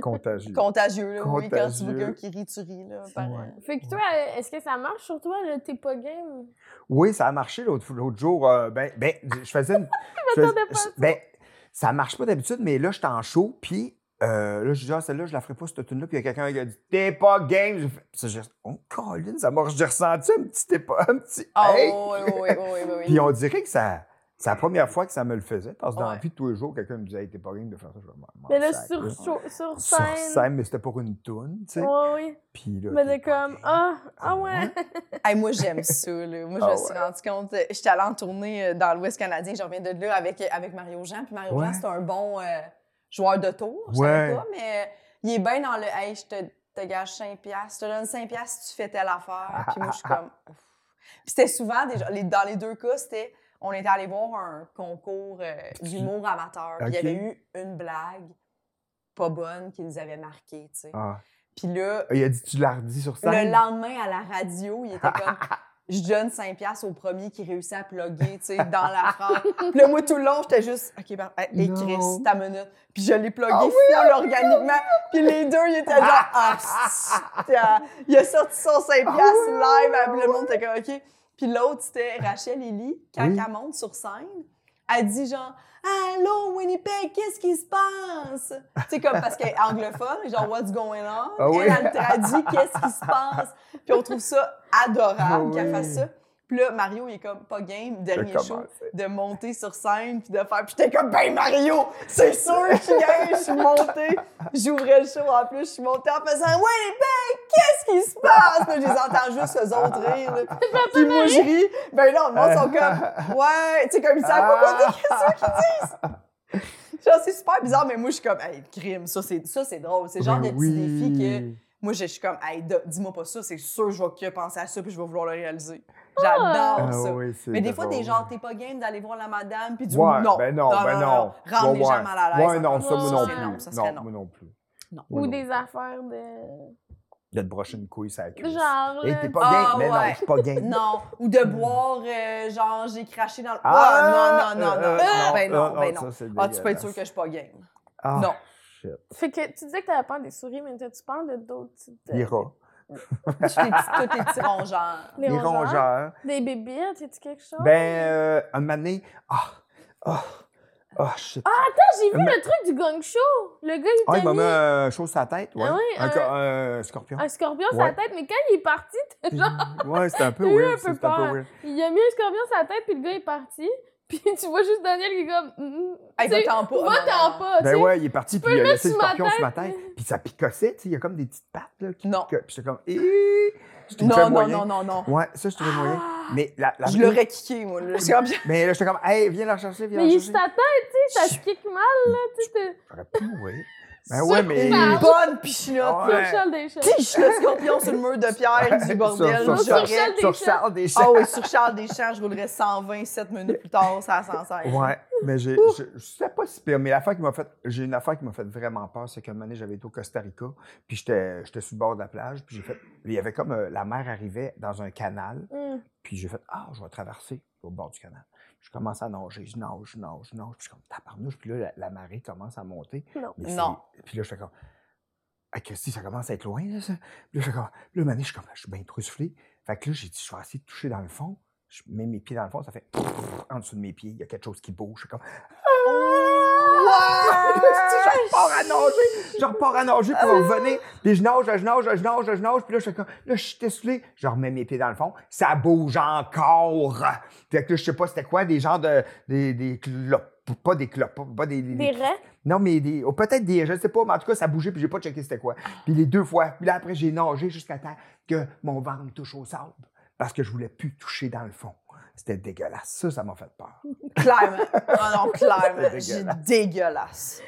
Contagieux. contagieux, là. Oui, quand tu vois quelqu'un qui rit, tu ris, là. par- Ouais. Fait que toi, est-ce que ça marche sur toi, le t'es pas game? Oui, ça a marché l'autre jour. euh, ben, ben, je faisais une. je faisais- pas ben, ça marche pas d'habitude, mais là, j'étais en show, puis euh, là, je dis, ah, celle-là, je la ferai pas, cette tune là puis il y a quelqu'un qui a dit, t'es pas game. J'ai fait, Puis ça, j'ai oh, Colin, ça m'a, j'ai ressenti un petit, t'es pas, un petit, Ah, hey! oui, oui, oui, oui, oui, oui. Puis on dirait que ça, c'est la première fois que ça me le faisait, parce que dans la vie de tous les jours, quelqu'un me disait, hey, t'es pas game de faire ça. Je vais m'en- m'en Mais là, sur, là. sur, sur Sur scène. scène, mais c'était pour une toune, tu sais. Ouais, oui. Puis là. Mais t'es de comme, ah, ah Ah ouais. Hey, moi, j'aime ça. Là. Moi, je Ah me suis ouais. rendu compte. euh, J'étais allée en tournée euh, dans l'Ouest canadien. Je reviens de là avec, avec Mario Jean. Puis Mario Ouais. Jean, c'est un bon euh, joueur de tour. Je Ouais. savais pas, mais euh, il est bien dans le Hey, je te, te gage 5$, piastres, je te donne 5$ piastres si tu fais telle affaire. Puis moi, je suis comme. Ouf. Puis c'était souvent, déjà, les- dans les deux cas, c'était. On était allé voir un concours euh, d'humour amateur. Puis il y avait eu une blague pas bonne qui les avait marqués, tu sais. Ah. Puis là, Il a dit, tu l'as redit sur scène? le lendemain, à la radio, il était comme je donne 5 piastres au premier qui réussit à plugger, tu sais, dans la phrase. Puis là, moi, tout le long, j'étais juste, OK, ben. Chris, ta minute. Puis je l'ai plugué Ah oui, full organiquement. Puis les deux, ils étaient genre, ah. Il a sorti son 5 Ah piastres oui, live, ah puis le monde était comme, OK. Puis l'autre, c'était Rachel Ellie, quand Oui. elle monte sur scène, elle dit genre, Allô, Winnipeg, qu'est-ce qui se passe? Tu sais, comme parce qu'elle est anglophone, genre, what's going on? Ah oui. Elle, elle traduit qu'est-ce qui se passe. Puis on trouve ça adorable Ah qu'elle oui. fasse ça. Puis là, Mario, il est comme pas game, dernier De show, commencer. de monter sur scène puis de faire. Puis j'étais comme, ben Mario, c'est sûr que je suis game, je suis montée. J'ouvrais le show en plus, je suis montée en faisant, ouais, ben, qu'est-ce qui se passe? Puis je les entends juste eux autres rire. là. Puis moi, je ris. Ben là, le monde sont comme, ouais, tu sais, comme ils savent pas quoi dire, qu'est-ce qu'ils disent? Genre, c'est super bizarre, mais moi, je suis comme, hey, crime, ça, c'est ça, c'est drôle. C'est le genre de Ben petit défi que. oui. Moi, je suis comme, hey, de- dis-moi pas ça, c'est sûr, je vais que penser à ça, puis je vais vouloir le réaliser. J'adore Ah ça. oui, c'est Mais des fois, des drôle. gens, t'es pas game d'aller voir la madame, puis du Ouais, non. ben non, ben non. Rendre Ouais, les gens ouais. mal à l'aise. Ouais, non, ça, moi non plus. non, ça serait non, non. moi non plus. Non. Ou non des affaires de. De te brocher une couille, ça cuisse. Genre. Hey, là, t'es pas Ah, game. Mais non, ouais. je suis pas game. Non. Ou de boire, euh, genre, j'ai craché dans le. Ah, Ah, non, non, non, non. euh, non, ben non, euh, ben ça, non. Ah, tu peux être sûr que je suis pas game. Ah, Non. Shit. Fait que tu disais que t'avais peur des souris, mais t'as-tu peur de d'autres types de. Les Je des petits- tous les petits rongeurs. Les Les rongeurs? rongeurs. Des bébites, y a-tu quelque chose? Ben, euh, un moment donné, ah, ah, Oh, shit. J'ai vu Mais- le truc du gong show. Le gars, il Ah, il m'a mis un chose sur la tête, ouais. Ah oui, un, un- co- un scorpion. un scorpion Ouais. tête, mais quand il est parti, t'es genre, Ouais, c'était un peu weird. un peu C'était un peu peur. weird. il a mis un scorpion sur la tête, puis le gars est parti. Puis tu vois juste Daniel qui est comme. mm, Hey, tu sais, va-t'en pas. Va-t'en pas, Ben ouais, il est parti, puis il a laissé le scorpion sur ma tête. tête. Puis ça picossait, tu sais, il y a comme des petites pattes, là, qui Non. picotent. Puis j'étais comme, eh, Non, non, non, non, non. Ouais, ça, je trouvais moyen. Ah! Mais la, la Je l'aurais kické, moi. Le scorpion. Mais là, j'étais comme, hey, viens la chercher, viens Mais la il chercher. sur ta tête, tu sais, ça se kick mal, là, tu sais. t'es- J'aurais pu, oui. Ben ouais, mais. Une bonne pichinotte. Ouais. Sur Charles Deschamps. Tiche le scorpion sur le mur de pierre du bordel. Sur, sur, Sur Charles- sur. Charles Deschamps. Ah oui, sur Charles Deschamps, je roulerais 127 minutes plus tard, ça s'en sert. Ouais, mais j'ai, je, je sais pas si pire, mais l'affaire qui m'a fait, j'ai une affaire qui m'a fait vraiment peur, c'est qu'un moment donné, j'avais été au Costa Rica, puis j'étais, j'étais sur le bord de la plage, puis j'ai fait, il y avait comme, euh, la mer arrivait dans un canal, Hum. puis j'ai fait, ah, je vais traverser au bord du canal. Je commence à nager, je nage, je nage, je nage, puis je suis comme, tabarnouche, puis là, la, la marée commence à monter. Non. Mais Non. Puis là, je fais comme, ah, Christy, ça commence à être loin, là, ça. Puis là, je fais comme, puis là, donné, je suis comme, je suis bien trop soufflé. Fait que là, j'ai dit, je vais essayer de toucher dans le fond. Je mets mes pieds dans le fond, ça fait en dessous de mes pieds, il y a quelque chose qui bouge. Je suis comme, je repars à nager, je repars à nager pour revenir. Puis je nage, je nage, je nage, je nage. Puis là, je fais comme, là, je suis essoufflé. Je remets mes pieds dans le fond. Ça bouge encore. Fait que là, je sais pas c'était quoi, des genres de, des, des clopes. Pas des clopes, pas des... des- Des non, mais des, oh, peut-être des, je sais pas, mais en tout cas, ça bougeait, puis j'ai pas checké c'était quoi. Puis les deux fois, puis là, après, j'ai nagé jusqu'à temps que mon ventre me touche au sable, parce que je voulais plus toucher dans le fond. C'était dégueulasse. Ça, ça m'a fait peur. Clairement. Ah non, clairement. C'est J'ai dégueulasse.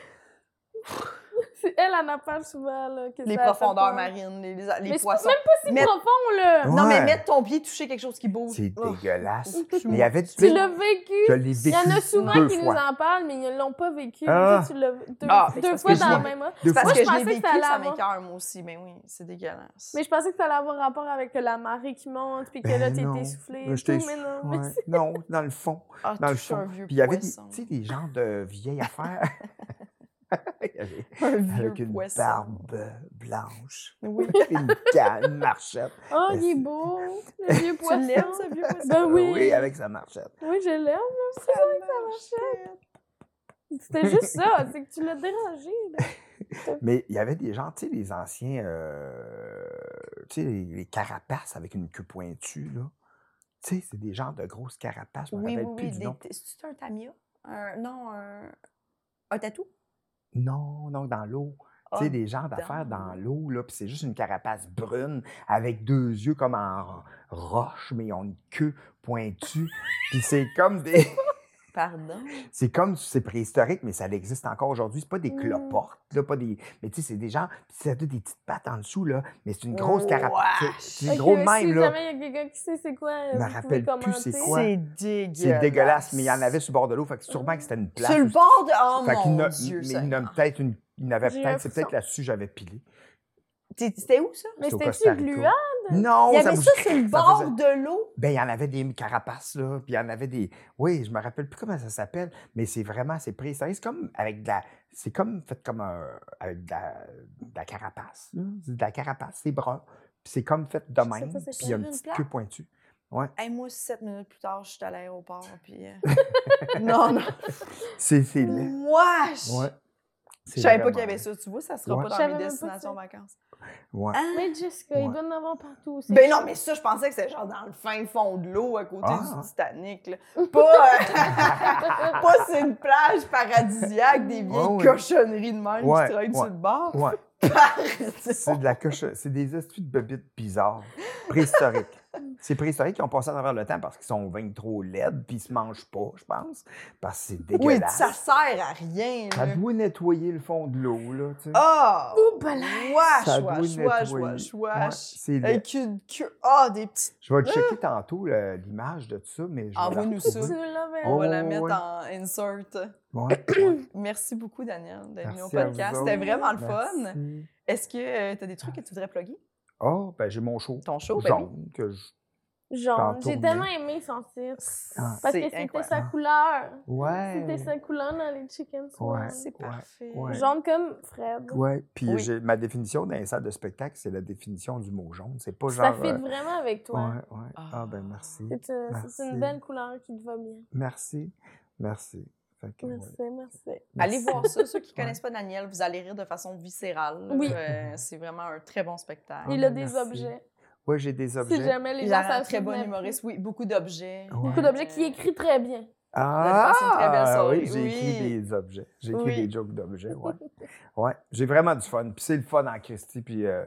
C'est elle, elle en parle souvent, là. que Les ça profondeurs marines, les, les, les Mais c'est poissons. même pas si Mais- profond, là. Non, mais Ouais. mettre ton pied, toucher quelque chose qui bouge. C'est Oh. dégueulasse. Mais il y avait Tu l'as vécu. Je l'ai Il vécu y en a souvent deux qui nous en parlent, mais ils ne l'ont pas vécu. Ah. Tu l'as deux, Ah, deux fois que je dans la même heure. Deux Parce que je je l'ai pensais que vécu, ça m'écoeure, moi aussi. Mais oui, c'est dégueulasse. Mais je pensais que ça allait avoir rapport avec la marée qui monte, puis que Ben là, essoufflé. Et j'étais tout, mais non. Ouais. Non, dans le fond. Ah, Dans le fond. Puis il y avait tu des genres de vieilles affaires. Il y avait- Un vieux avec une poisson. barbe blanche. Oui. une canne, une marchette. Oh, Ben, il est beau, le vieux Tu poisson. l'aimes, ce vieux poisson? Ben oui. Oui, avec sa marchette. Oui, je l'aime. vrai que ça marchait. C'était juste ça, c'est que tu l'as dérangé. là. Mais il y avait des gens, tu sais, les anciens, euh, tu sais, les, les carapaces avec une queue pointue, là. Tu sais, c'est des genres de grosses carapaces. Je me Oui, oui, plus oui. C'est un tamia? Un, non, un, un tatou? Non, non, dans l'eau. Tu sais, Ah, des genres d'affaires dans dans l'eau, là, puis c'est juste une carapace brune avec deux yeux comme en roche, mais ils ont une queue pointue. puis c'est comme des... Pardon? C'est comme, c'est préhistorique, mais ça existe encore aujourd'hui. C'est pas des Mm. cloportes, là, pas des... Mais tu sais, c'est des gens... Puis ça a des petites pattes en dessous, là, mais c'est une grosse carapace. C'est Fait gros que de même, si là. jamais il y a quelqu'un qui sait c'est quoi, Je me rappelle plus c'est quoi. C'est dégueulasse. C'est dégueulasse, mais il y en avait sur le bord de l'eau, fait que sûrement que c'était une place. Sur le bord de. Oh Fait mon a- Dieu, mais il y en a peut-être une... Il y en avait peut-être, c'est peut-être là-dessus que j'avais pilé. C'était où, ça? Mais c'était-tu Costa Rica. gluant? Non, Il y avait vous- ça sur le ça bord faisait- de l'eau. Ben, il y en avait des carapaces, là, puis il y en avait des... Oui, je me rappelle plus comment ça s'appelle, mais c'est vraiment, c'est préhistorique. C'est comme avec de la... C'est comme fait comme un... avec de la, de la carapace, là. De la carapace, c'est brun. Puis c'est comme fait de même, puis il y a une petite queue pointue. Ouais. Hey, moi, sept minutes plus tard, je suis à l'aéroport. Puis. euh, non, non. C'est... c'est. Wesh! Ouais. Je savais pas qu'il y avait ça. Tu vois, ça sera Ouais. pas dans mes destinations vacances. Ouais. Hein? Mais Jessica, Ouais. il doit en avoir partout. c'est Ben non, mais ça, je pensais que c'était genre dans le fin fond de l'eau, à côté Ah. du Titanic. Là. Pas, euh, pas sur une plage paradisiaque, des vieilles Ah oui. cochonneries de même Ouais, qui traînent ouais. sur le bord. Ouais. C'est de la coche... C'est des astuces de bébites bizarres. Préhistoriques. C'est préhistorique qui ont passé à travers le temps parce qu'ils sont bien trop laides puis ils se mangent pas, je pense. Parce que c'est Oui, dégueulasse. ça sert à rien. Ça là. doit nettoyer le fond de l'eau, là, tu sais. Ah! Oh. Wesh, Ça wesh, wesh, c'est. Avec une queue. Ah, des petites. Je vais te checker tantôt là, l'image de ça, mais je Envoie-nous ça. On va la Oh, mettre en insert. Ouais. Merci beaucoup, Daniel, d'être venu au podcast. C'était vraiment le fun. Est-ce que tu as des trucs que tu voudrais plugger? Oh, ben j'ai mon show. Ton show, ben jaune, que je... Jaune. J'ai tellement aimé son titre. Ah. Parce que c'était sa couleur. Ouais. C'était sa couleur dans les chicken swans. Ouais. C'est Ouais, parfait. ouais. Jaune comme Fred. Ouais, puis Oui. j'ai- ma définition d'un salle de spectacle, c'est la définition du mot jaune. C'est pas Ça genre. fit euh, vraiment avec toi. Ouais, ouais. Ah, ben merci. C'est Merci. une belle couleur qui te va bien. Merci. Merci. Fait que, ouais. Merci, merci. Allez voir ça. Ceux qui ne Ouais. connaissent pas Daniel, vous allez rire de façon viscérale. Oui. Euh, c'est vraiment un très bon spectacle. Il a des merci. objets. Ouais, j'ai des objets. Si jamais les Il gens a un savent très bon humoriste. Oui, beaucoup d'objets. Ouais. Beaucoup d'objets qui écrit très bien. Ah, très belle oui, j'ai Oui. écrit des objets. J'ai écrit Oui. des jokes d'objets, ouais. ouais, j'ai vraiment du fun. Puis c'est le fun en Christie, puis euh,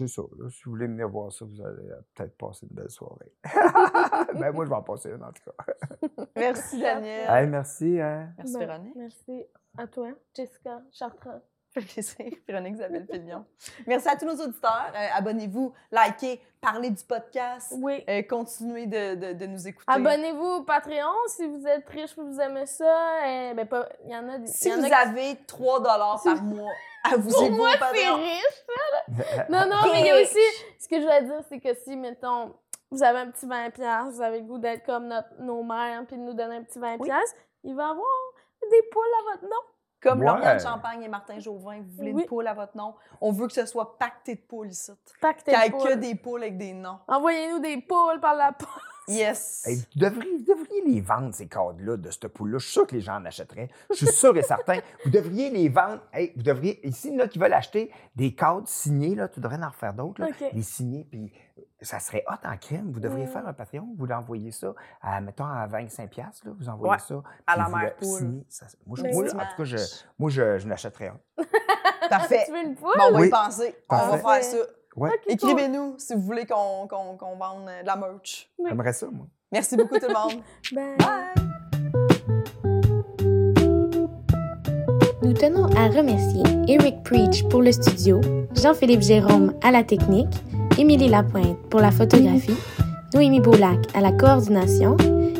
c'est ça. là. si vous voulez venir voir ça, vous allez euh, peut-être passer une belle soirée. ben moi, je vais en passer une, en tout cas. Merci, Daniel. Hey, merci, hein. Merci, Ben, Véronique. Merci à toi, Jessica Chartrand. Ça fait plaisir. Véronique Isabelle Pilion. Merci à tous nos auditeurs. Euh, Abonnez-vous, likez, parlez du podcast. Oui. Euh, continuez de, de- de nous écouter. Abonnez-vous au Patreon si vous êtes riche et vous aimez ça. Eh, ben, pas, il y en a des. Si il y en vous a avez 3 par mois à vous Pour moi, c'est riche. Non, non, mais il y a aussi. Ce que je voulais dire, c'est que si, mettons, vous avez un petit 20$, vous avez le goût d'être comme notre, nos mères, puis de nous donner un petit 20$, Oui. il va y avoir des poules à votre nom. Comme Ouais. Lauriane Champagne et Martin Jauvin, vous voulez Oui. une poule à votre nom. On veut que ce soit pacté de poules ici. Pactez Qu'il n'y ait de que poules. des poules avec des noms. Envoyez-nous des poules par la poste. Yes. Vous, devriez, vous devriez les vendre, ces cadres-là, de cette poule-là. Je suis sûr que les gens en achèteraient. Je suis sûr et certain. Vous devriez les vendre. Hey, vous devriez, ici, là, qui veulent acheter des cadres signés, là, tu devrais en refaire d'autres, là, OK. les signer, puis ça serait hot en crème. Vous devriez Mm. faire un Patreon, vous l'envoyez ça, à, mettons, à 25$, là, vous envoyez Ouais, ça. à la mère le poule. Ça- moi, je, moi, en tout cas, je, moi, je, je l'achèterais. un. Parfait. Tu veux une poule? Bon, on va Oui. y penser. On va faire ça. Ouais, Ok, cool. Écrivez-nous si vous voulez qu'on qu'on- qu'on vende euh, de la merch. j'aimerais ça, moi. Merci beaucoup tout le monde. Ben, Bye! Nous tenons à remercier Eric Preach pour le studio, Jean-Philippe Jérôme à la technique, Émilie Lapointe pour la photographie, Noémie Boulac à la coordination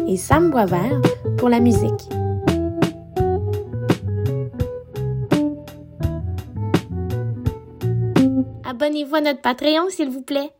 et Sam Boisvert pour la musique. Abonnez-vous à notre Patreon, s'il vous plaît.